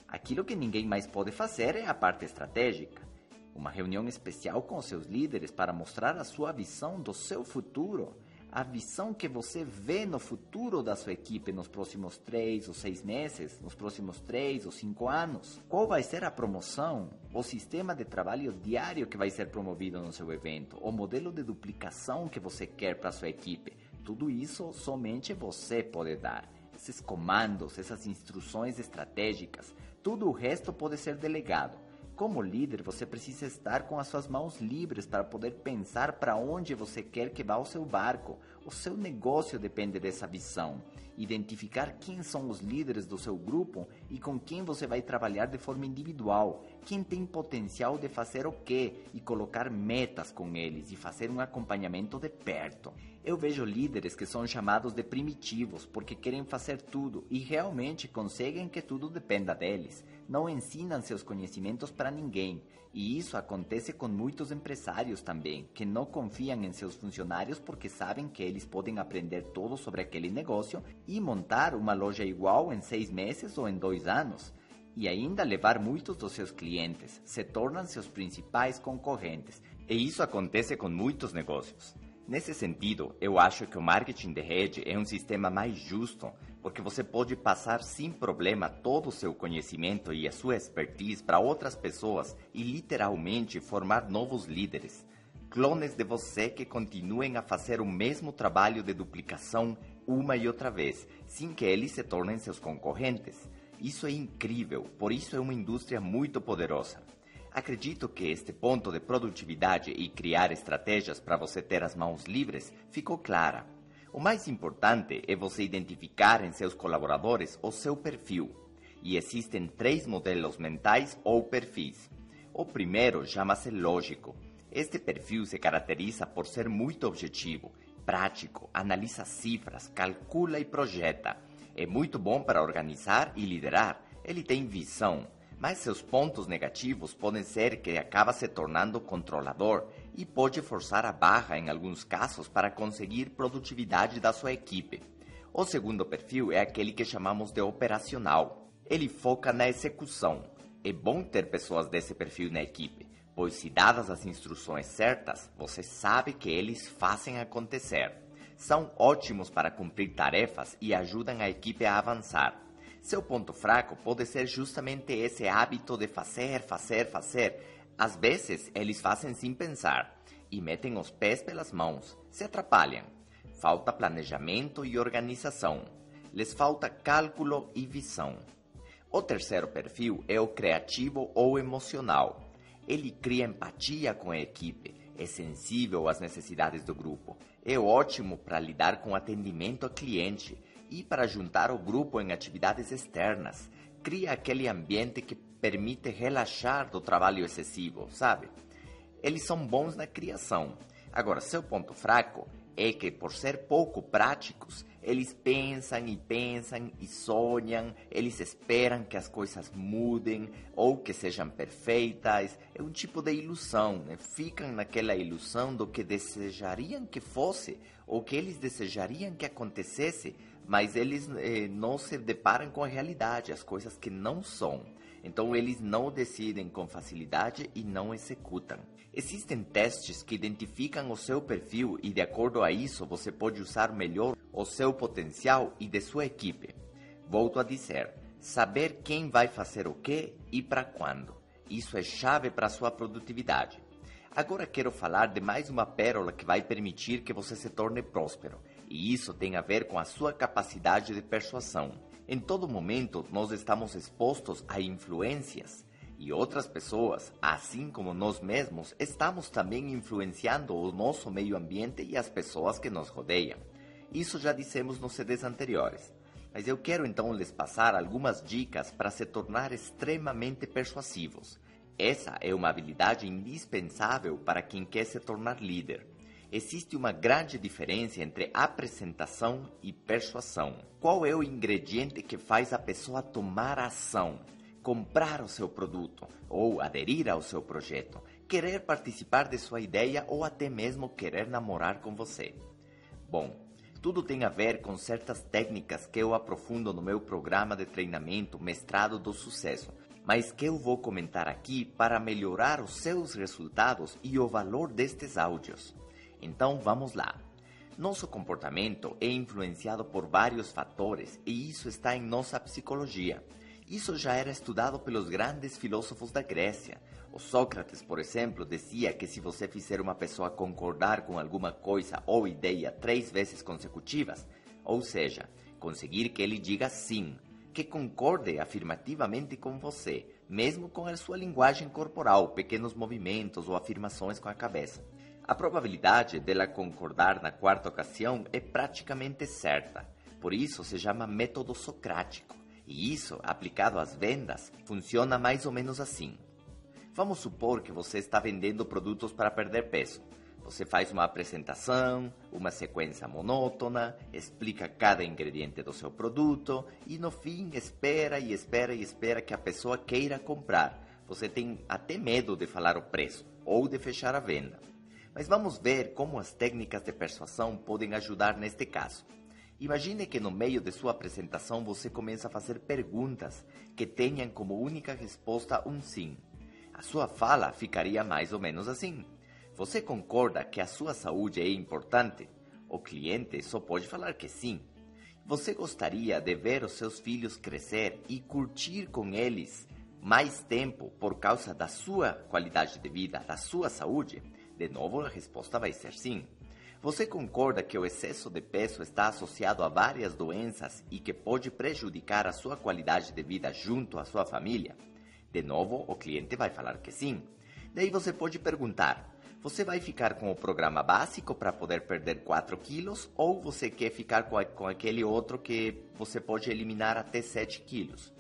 aquilo que ninguém mais pode fazer é a parte estratégica uma reunião especial com seus líderes para mostrar a sua visão do seu futuro, a visão que você vê no futuro da sua equipe nos próximos três ou seis meses, nos próximos três ou cinco anos. Qual vai ser a promoção, o sistema de trabalho diário que vai ser promovido no seu evento, o modelo de duplicação que você quer para sua equipe. Tudo isso somente você pode dar. Esses comandos, essas instruções estratégicas, tudo o resto pode ser delegado. Como líder, você precisa estar com as suas mãos livres para poder pensar para onde você quer que vá o seu barco. O seu negócio depende dessa visão. Identificar quem são os líderes do seu grupo e com quem você vai trabalhar de forma individual. Quem tem potencial de fazer o quê e colocar metas com eles e fazer um acompanhamento de perto. Eu vejo líderes que são chamados de primitivos porque querem fazer tudo e realmente conseguem que tudo dependa deles não ensinam seus conhecimentos para ninguém. E isso acontece com muitos empresários também, que não confiam em seus funcionários porque sabem que eles podem aprender tudo sobre aquele negócio e montar uma loja igual em seis meses ou em dois anos. E ainda levar muitos dos seus clientes, se tornam seus principais concorrentes. E isso acontece com muitos negócios. Nesse sentido, eu acho que o marketing de rede é um sistema mais justo, porque você pode passar sem problema todo o seu conhecimento e a sua expertise para outras pessoas e literalmente formar novos líderes, clones de você que continuem a fazer o mesmo trabalho de duplicação uma e outra vez, sem que eles se tornem seus concorrentes. Isso é incrível, por isso é uma indústria muito poderosa. Acredito que este ponto de produtividade e criar estratégias para você ter as mãos livres ficou clara. O mais importante é você identificar em seus colaboradores o seu perfil. E existem três modelos mentais ou perfis. O primeiro chama-se lógico. Este perfil se caracteriza por ser muito objetivo, prático, analisa cifras, calcula e projeta. É muito bom para organizar e liderar. Ele tem visão mas seus pontos negativos podem ser que acaba se tornando controlador e pode forçar a barra em alguns casos para conseguir produtividade da sua equipe. O segundo perfil é aquele que chamamos de operacional. Ele foca na execução. É bom ter pessoas desse perfil na equipe, pois se dadas as instruções certas, você sabe que eles fazem acontecer. São ótimos para cumprir tarefas e ajudam a equipe a avançar. Seu ponto fraco pode ser justamente esse hábito de fazer, fazer, fazer. Às vezes, eles fazem sem pensar. e metem os pés pelas mãos, se atrapalham. Falta planejamento e organização. Les falta cálculo e visão. O terceiro perfil é o criativo ou emocional. Ele cria empatia com a equipe, é sensível às necessidades do grupo, é ótimo para lidar com atendimento ao cliente e para juntar o grupo em atividades externas. Cria aquele ambiente que permite relaxar do trabalho excessivo, sabe? Eles são bons na criação. Agora, seu ponto fraco é que, por ser pouco práticos, eles pensam e pensam e sonham, eles esperam que as coisas mudem ou que sejam perfeitas. É um tipo de ilusão, né? ficam naquela ilusão do que desejariam que fosse ou que eles desejariam que acontecesse, mas eles eh, não se deparam com a realidade, as coisas que não são. Então eles não decidem com facilidade e não executam. Existem testes que identificam o seu perfil e de acordo a isso você pode usar melhor o seu potencial e de sua equipe. Volto a dizer, saber quem vai fazer o que e para quando. Isso é chave para sua produtividade. Agora quero falar de mais uma pérola que vai permitir que você se torne próspero, e isso tem a ver com a sua capacidade de persuasão. Em todo momento, nós estamos expostos a influências e outras pessoas, assim como nós mesmos, estamos também influenciando o nosso meio ambiente e as pessoas que nos rodeiam. Isso já dissemos nos CDs anteriores. Mas eu quero então lhes passar algumas dicas para se tornar extremamente persuasivos. Essa é uma habilidade indispensável para quem quer se tornar líder existe uma grande diferença entre apresentação e persuasão. Qual é o ingrediente que faz a pessoa tomar ação, comprar o seu produto ou aderir ao seu projeto, querer participar de sua ideia ou até mesmo querer namorar com você? Bom, tudo tem a ver com certas técnicas que eu aprofundo no meu programa de treinamento Mestrado do Sucesso, mas que eu vou comentar aqui para melhorar os seus resultados e o valor destes áudios. Então vamos lá. Nosso comportamento é influenciado por vários fatores e isso está em nossa psicologia. Isso já era estudado pelos grandes filósofos da Grécia. O Sócrates, por exemplo, dizia que se você fizer uma pessoa concordar com alguma coisa ou ideia três vezes consecutivas, ou seja, conseguir que ele diga sim, que concorde afirmativamente com você, mesmo com a sua linguagem corporal, pequenos movimentos ou afirmações com a cabeça. A probabilidade dela concordar na quarta ocasião é praticamente certa. Por isso se chama método socrático. E isso, aplicado às vendas, funciona mais ou menos assim. Vamos supor que você está vendendo produtos para perder peso. Você faz uma apresentação, uma sequência monótona, explica cada ingrediente do seu produto e no fim espera e espera e espera que a pessoa queira comprar. Você tem até medo de falar o preço ou de fechar a venda. Mas vamos ver como as técnicas de persuasão podem ajudar neste caso. Imagine que no meio de sua apresentação você começa a fazer perguntas que tenham como única resposta um sim. A sua fala ficaria mais ou menos assim: Você concorda que a sua saúde é importante? O cliente só pode falar que sim. Você gostaria de ver os seus filhos crescer e curtir com eles mais tempo por causa da sua qualidade de vida, da sua saúde? De novo, a resposta vai ser sim. Você concorda que o excesso de peso está associado a várias doenças e que pode prejudicar a sua qualidade de vida junto à sua família? De novo, o cliente vai falar que sim. Daí você pode perguntar: você vai ficar com o programa básico para poder perder 4 quilos ou você quer ficar com, a, com aquele outro que você pode eliminar até 7 quilos?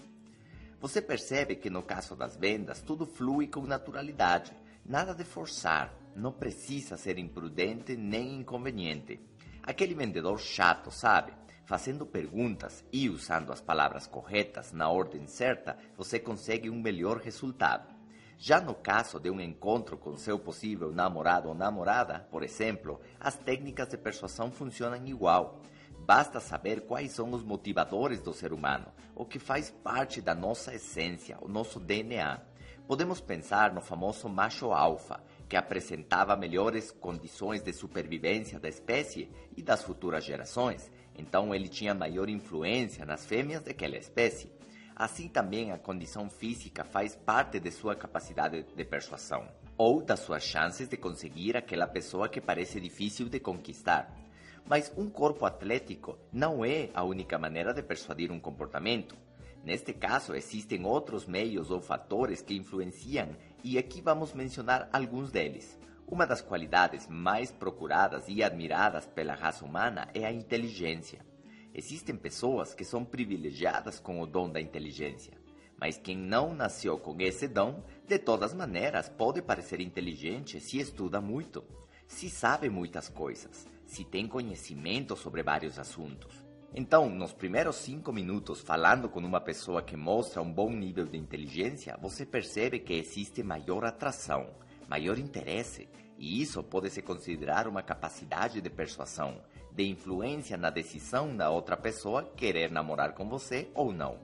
Você percebe que no caso das vendas tudo flui com naturalidade, nada de forçar, não precisa ser imprudente nem inconveniente. Aquele vendedor chato, sabe? Fazendo perguntas e usando as palavras corretas na ordem certa, você consegue um melhor resultado. Já no caso de um encontro com seu possível namorado ou namorada, por exemplo, as técnicas de persuasão funcionam igual. Basta saber quais são os motivadores do ser humano, o que faz parte da nossa essência, o nosso DNA. Podemos pensar no famoso macho alfa, que apresentava melhores condições de supervivência da espécie e das futuras gerações, então ele tinha maior influência nas fêmeas daquela espécie. Assim também a condição física faz parte de sua capacidade de persuasão. ou das suas chances de conseguir aquela pessoa que parece difícil de conquistar. Mas um corpo atlético não é a única maneira de persuadir um comportamento. Neste caso, existem outros meios ou fatores que influenciam e aqui vamos mencionar alguns deles. Uma das qualidades mais procuradas e admiradas pela raça humana é a inteligência. Existem pessoas que são privilegiadas com o dom da inteligência, mas quem não nasceu com esse dom, de todas maneiras, pode parecer inteligente se estuda muito, se sabe muitas coisas, se tem conhecimento sobre vários assuntos. Então, nos primeiros cinco minutos falando com uma pessoa que mostra um bom nível de inteligência, você percebe que existe maior atração, maior interesse, e isso pode se considerar uma capacidade de persuasão, de influência na decisão da outra pessoa querer namorar com você ou não.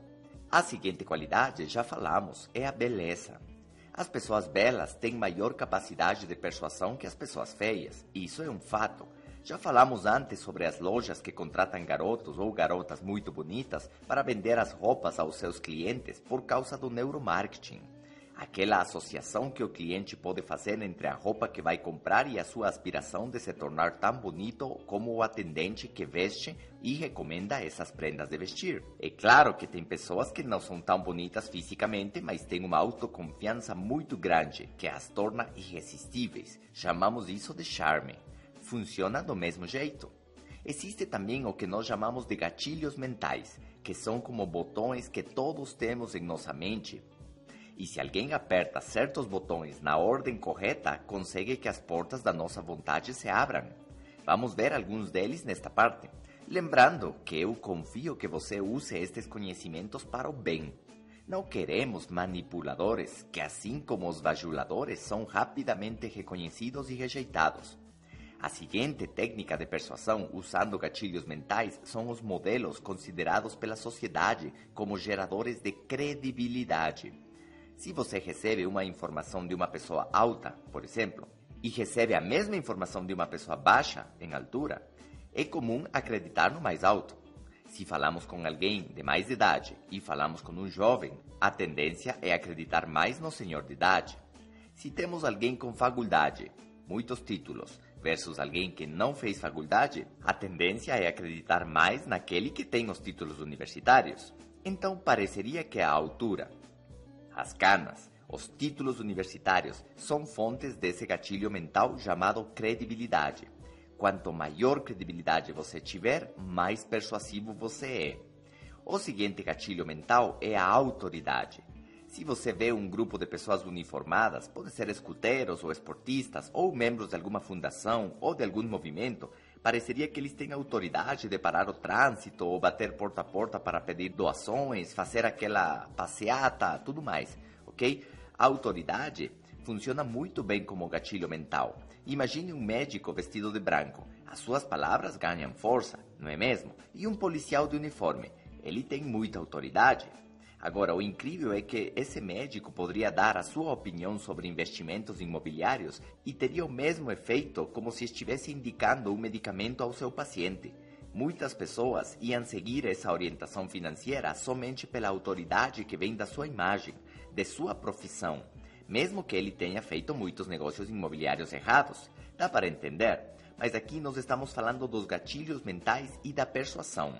A seguinte qualidade, já falamos, é a beleza. As pessoas belas têm maior capacidade de persuasão que as pessoas feias, isso é um fato. Já falamos antes sobre as lojas que contratam garotos ou garotas muito bonitas para vender as roupas aos seus clientes por causa do neuromarketing aquela associação que o cliente pode fazer entre a roupa que vai comprar e a sua aspiração de se tornar tão bonito como o atendente que veste e recomenda essas prendas de vestir. É claro que tem pessoas que não são tão bonitas fisicamente, mas têm uma autoconfiança muito grande que as torna irresistíveis. Chamamos isso de charme. Funciona do mesmo jeito. Existe também o que nós chamamos de gatilhos mentais, que são como botões que todos temos em nossa mente e se alguém aperta certos botões na ordem correta, consegue que as portas da nossa vontade se abram. Vamos ver alguns deles nesta parte. Lembrando que eu confio que você use estes conhecimentos para o bem. Não queremos manipuladores que, assim como os bajuladores, são rapidamente reconhecidos e rejeitados. A seguinte técnica de persuasão usando gatilhos mentais são os modelos considerados pela sociedade como geradores de credibilidade. Se você recebe uma informação de uma pessoa alta, por exemplo, e recebe a mesma informação de uma pessoa baixa em altura, é comum acreditar no mais alto. Se falamos com alguém de mais idade e falamos com um jovem, a tendência é acreditar mais no senhor de idade. Se temos alguém com faculdade, muitos títulos, versus alguém que não fez faculdade, a tendência é acreditar mais naquele que tem os títulos universitários. Então pareceria que a altura, as canas, os títulos universitários são fontes desse gatilho mental chamado credibilidade. Quanto maior credibilidade você tiver, mais persuasivo você é. O seguinte gatilho mental é a autoridade. Se você vê um grupo de pessoas uniformadas, pode ser escuteiros ou esportistas, ou membros de alguma fundação ou de algum movimento, pareceria que eles têm autoridade de parar o trânsito ou bater porta a porta para pedir doações, fazer aquela passeata, tudo mais, ok? A autoridade funciona muito bem como gatilho mental. Imagine um médico vestido de branco. As suas palavras ganham força, não é mesmo? E um policial de uniforme. Ele tem muita autoridade. Agora, o incrível é que esse médico poderia dar a sua opinião sobre investimentos imobiliários e teria o mesmo efeito como se estivesse indicando um medicamento ao seu paciente. Muitas pessoas iam seguir essa orientação financeira somente pela autoridade que vem da sua imagem, de sua profissão, mesmo que ele tenha feito muitos negócios imobiliários errados. Dá para entender? Mas aqui nós estamos falando dos gatilhos mentais e da persuasão.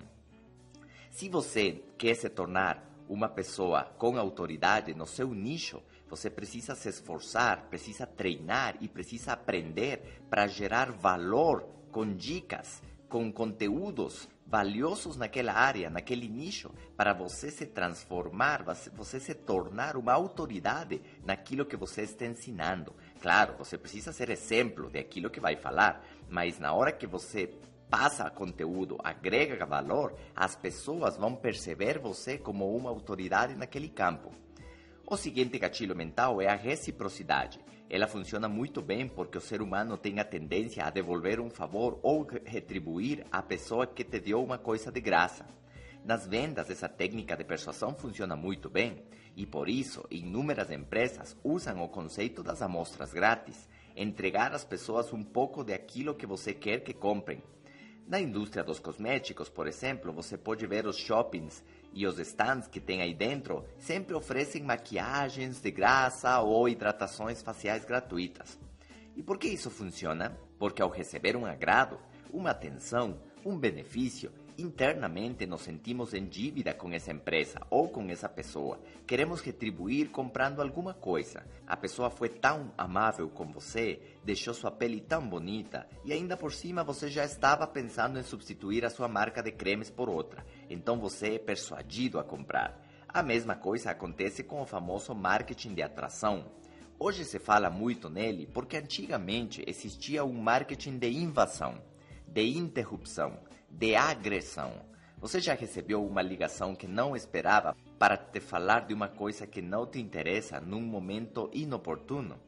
Se você quer se tornar uma pessoa com autoridade no seu nicho, você precisa se esforçar, precisa treinar e precisa aprender para gerar valor com dicas, com conteúdos valiosos naquela área, naquele nicho, para você se transformar, você se tornar uma autoridade naquilo que você está ensinando. Claro, você precisa ser exemplo daquilo que vai falar, mas na hora que você passa conteúdo, agrega valor, as pessoas vão perceber você como uma autoridade naquele campo. O seguinte gatilho mental é a reciprocidade. Ela funciona muito bem porque o ser humano tem a tendência a devolver um favor ou retribuir a pessoa que te deu uma coisa de graça. Nas vendas, essa técnica de persuasão funciona muito bem e por isso inúmeras empresas usam o conceito das amostras grátis, entregar às pessoas um pouco de aquilo que você quer que comprem na indústria dos cosméticos, por exemplo, você pode ver os shoppings E os stands que tem aí dentro sempre oferecem maquiagens de graça ou hidratações faciais gratuitas. E por que isso funciona? Porque ao receber um agrado, uma atenção, um benefício, internamente nos sentimos em dívida com essa empresa ou com essa pessoa. Queremos retribuir comprando alguma coisa. A pessoa foi tão amável com você, deixou sua pele tão bonita e ainda por cima você já estava pensando em substituir a sua marca de cremes por outra. Então você é persuadido a comprar. A mesma coisa acontece com o famoso marketing de atração. Hoje se fala muito nele porque antigamente existia um marketing de invasão, de interrupção de agressão. Você já recebeu uma ligação que não esperava para te falar de uma coisa que não te interessa num momento inoportuno?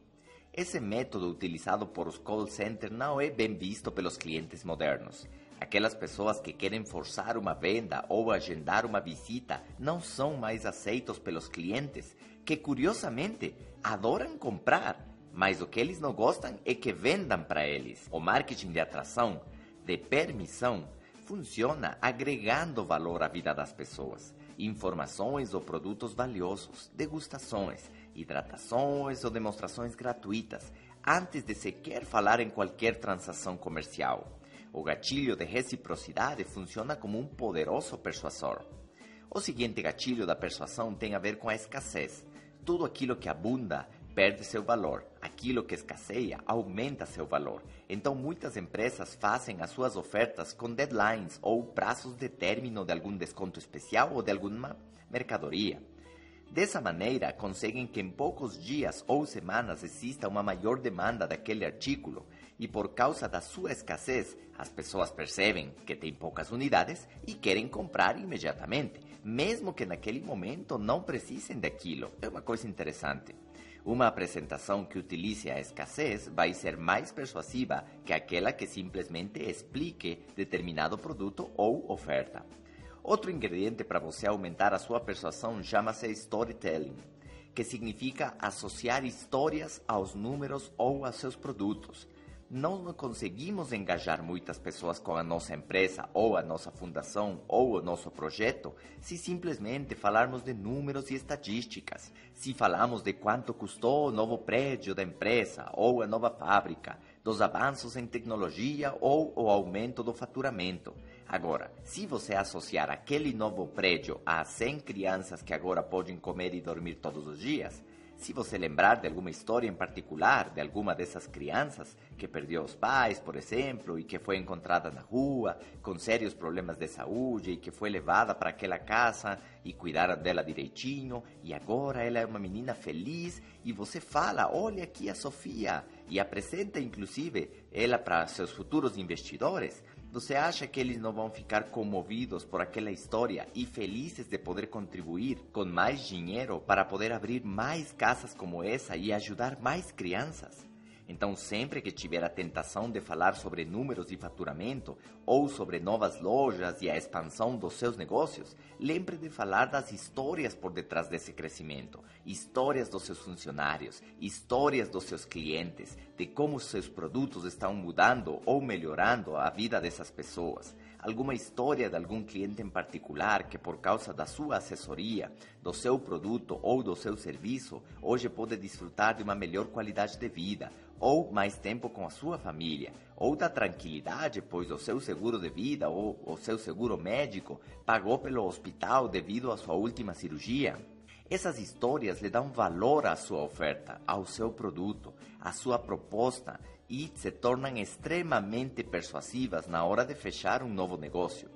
Esse método utilizado por os call centers não é bem visto pelos clientes modernos. Aquelas pessoas que querem forçar uma venda ou agendar uma visita não são mais aceitos pelos clientes, que curiosamente adoram comprar, mas o que eles não gostam é que vendam para eles. O marketing de atração, de permissão, funciona agregando valor à vida das pessoas. Informações ou produtos valiosos, degustações, hidratações ou demonstrações gratuitas, antes de sequer falar em qualquer transação comercial. O gatilho de reciprocidade funciona como um poderoso persuasor. O seguinte gatilho da persuasão tem a ver com a escassez. Tudo aquilo que abunda perde seu valor. Aquilo que escasseia aumenta seu valor. Então, muitas empresas fazem as suas ofertas com deadlines ou prazos de término de algum desconto especial ou de alguma mercadoria. Dessa maneira, conseguem que em poucos dias ou semanas exista uma maior demanda daquele artículo e por causa da sua escassez, as pessoas percebem que tem poucas unidades e querem comprar imediatamente, mesmo que naquele momento não precisem daquilo. É uma coisa interessante. Uma apresentação que utilize a escassez vai ser mais persuasiva que aquela que simplesmente explique determinado produto ou oferta. Outro ingrediente para você aumentar a sua persuasão chama-se storytelling, que significa associar histórias aos números ou a seus produtos não conseguimos engajar muitas pessoas com a nossa empresa ou a nossa fundação ou o nosso projeto se simplesmente falarmos de números e estatísticas, se falamos de quanto custou o novo prédio da empresa ou a nova fábrica, dos avanços em tecnologia ou o aumento do faturamento. Agora, se você associar aquele novo prédio a 100 crianças que agora podem comer e dormir todos os dias, se você lembrar de alguma história em particular de alguma dessas crianças que perdeu os pais, por exemplo, e que foi encontrada na rua com sérios problemas de saúde e que foi levada para aquela casa e cuidaram dela direitinho e agora ela é uma menina feliz e você fala, olha aqui a Sofia e apresenta inclusive ela para seus futuros investidores, você acha que eles não vão ficar comovidos por aquela história e felizes de poder contribuir com mais dinheiro para poder abrir mais casas como essa e ajudar mais crianças? Então, sempre que tiver a tentação de falar sobre números e faturamento ou sobre novas lojas e a expansão dos seus negócios, lembre de falar das histórias por detrás desse crescimento, histórias dos seus funcionários, histórias dos seus clientes, de como seus produtos estão mudando ou melhorando a vida dessas pessoas alguma história de algum cliente em particular que, por causa da sua assessoria, do seu produto ou do seu serviço, hoje pode desfrutar de uma melhor qualidade de vida, ou mais tempo com a sua família, ou da tranquilidade, pois o seu seguro de vida ou o seu seguro médico pagou pelo hospital devido à sua última cirurgia. Essas histórias lhe dão valor à sua oferta, ao seu produto, à sua proposta e se tornam extremamente persuasivas na hora de fechar um novo negócio.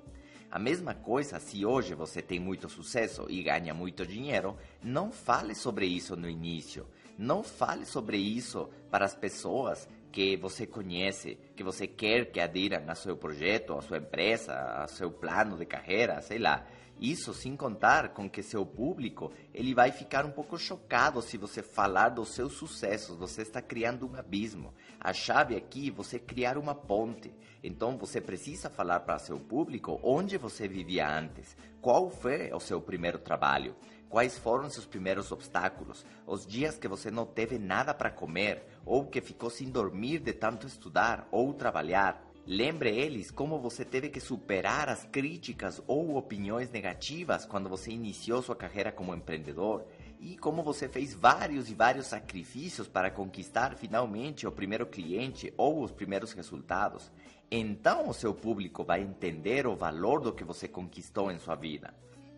A mesma coisa se hoje você tem muito sucesso e ganha muito dinheiro, não fale sobre isso no início. Não fale sobre isso para as pessoas que você conhece, que você quer que adiram a seu projeto, a sua empresa, a seu plano de carreira, sei lá. Isso sem contar com que seu público ele vai ficar um pouco chocado se você falar dos seus sucessos. Você está criando um abismo. A chave aqui é você criar uma ponte. Então você precisa falar para seu público onde você vivia antes, qual foi o seu primeiro trabalho, quais foram seus primeiros obstáculos, os dias que você não teve nada para comer ou que ficou sem dormir de tanto estudar ou trabalhar Lembre eles como você teve que superar as críticas ou opiniões negativas quando você iniciou sua carreira como empreendedor e como você fez vários e vários sacrifícios para conquistar finalmente o primeiro cliente ou os primeiros resultados. Então o seu público vai entender o valor do que você conquistou em sua vida.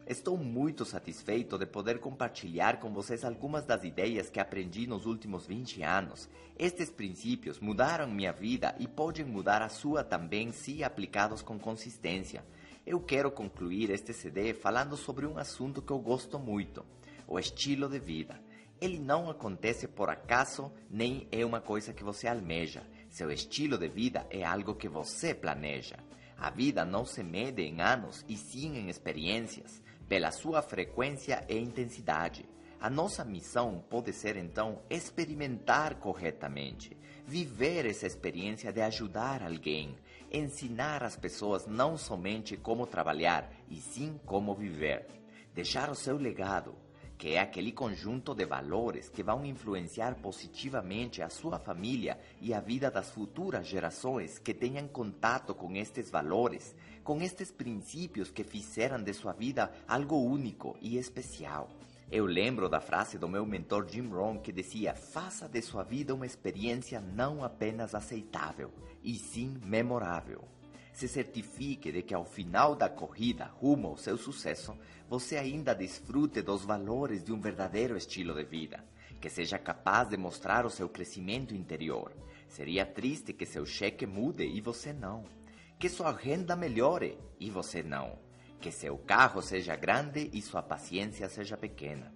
Estou muito satisfeito de poder compartilhar com vocês algumas das ideias que aprendi nos últimos 20 anos. Estes princípios mudaram minha vida e podem mudar a sua também se aplicados com consistência. Eu quero concluir este CD falando sobre um assunto que eu gosto muito: o estilo de vida. Ele não acontece por acaso, nem é uma coisa que você almeja. Seu estilo de vida é algo que você planeja. A vida não se mede em anos e sim em experiências pela sua frequência e intensidade. A nossa missão pode ser então experimentar corretamente, viver essa experiência de ajudar alguém, ensinar as pessoas não somente como trabalhar, e sim como viver. Deixar o seu legado, que é aquele conjunto de valores que vão influenciar positivamente a sua família e a vida das futuras gerações que tenham contato com estes valores, com estes princípios que fizeram de sua vida algo único e especial. Eu lembro da frase do meu mentor Jim Rohn que dizia: faça de sua vida uma experiência não apenas aceitável, e sim memorável se certifique de que ao final da corrida rumo ao seu sucesso, você ainda desfrute dos valores de um verdadeiro estilo de vida, que seja capaz de mostrar o seu crescimento interior. Seria triste que seu cheque mude e você não. Que sua renda melhore e você não. Que seu carro seja grande e sua paciência seja pequena.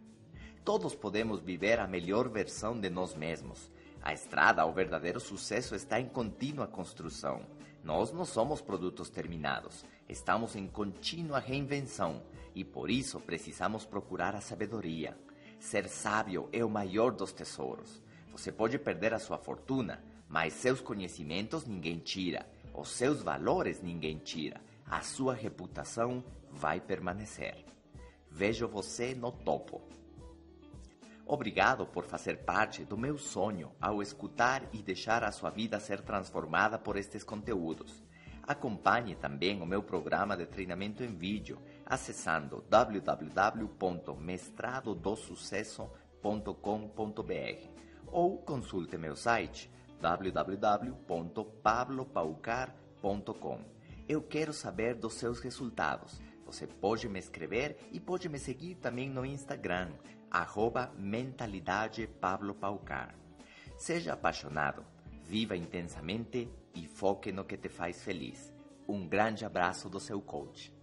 Todos podemos viver a melhor versão de nós mesmos. A estrada ao verdadeiro sucesso está em contínua construção. Nós não somos produtos terminados, estamos em contínua reinvenção e por isso precisamos procurar a sabedoria. Ser sábio é o maior dos tesouros. Você pode perder a sua fortuna, mas seus conhecimentos ninguém tira, os seus valores ninguém tira, a sua reputação vai permanecer. Vejo você no topo. Obrigado por fazer parte do meu sonho ao escutar e deixar a sua vida ser transformada por estes conteúdos. Acompanhe também o meu programa de treinamento em vídeo acessando www.mestradodosucesso.com.br ou consulte meu site www.pablopaucar.com. Eu quero saber dos seus resultados. Você pode me escrever e pode me seguir também no Instagram arroba Mentalidade Pablo Paucar. Seja apaixonado, viva intensamente e foque no que te faz feliz. Um grande abraço do seu coach.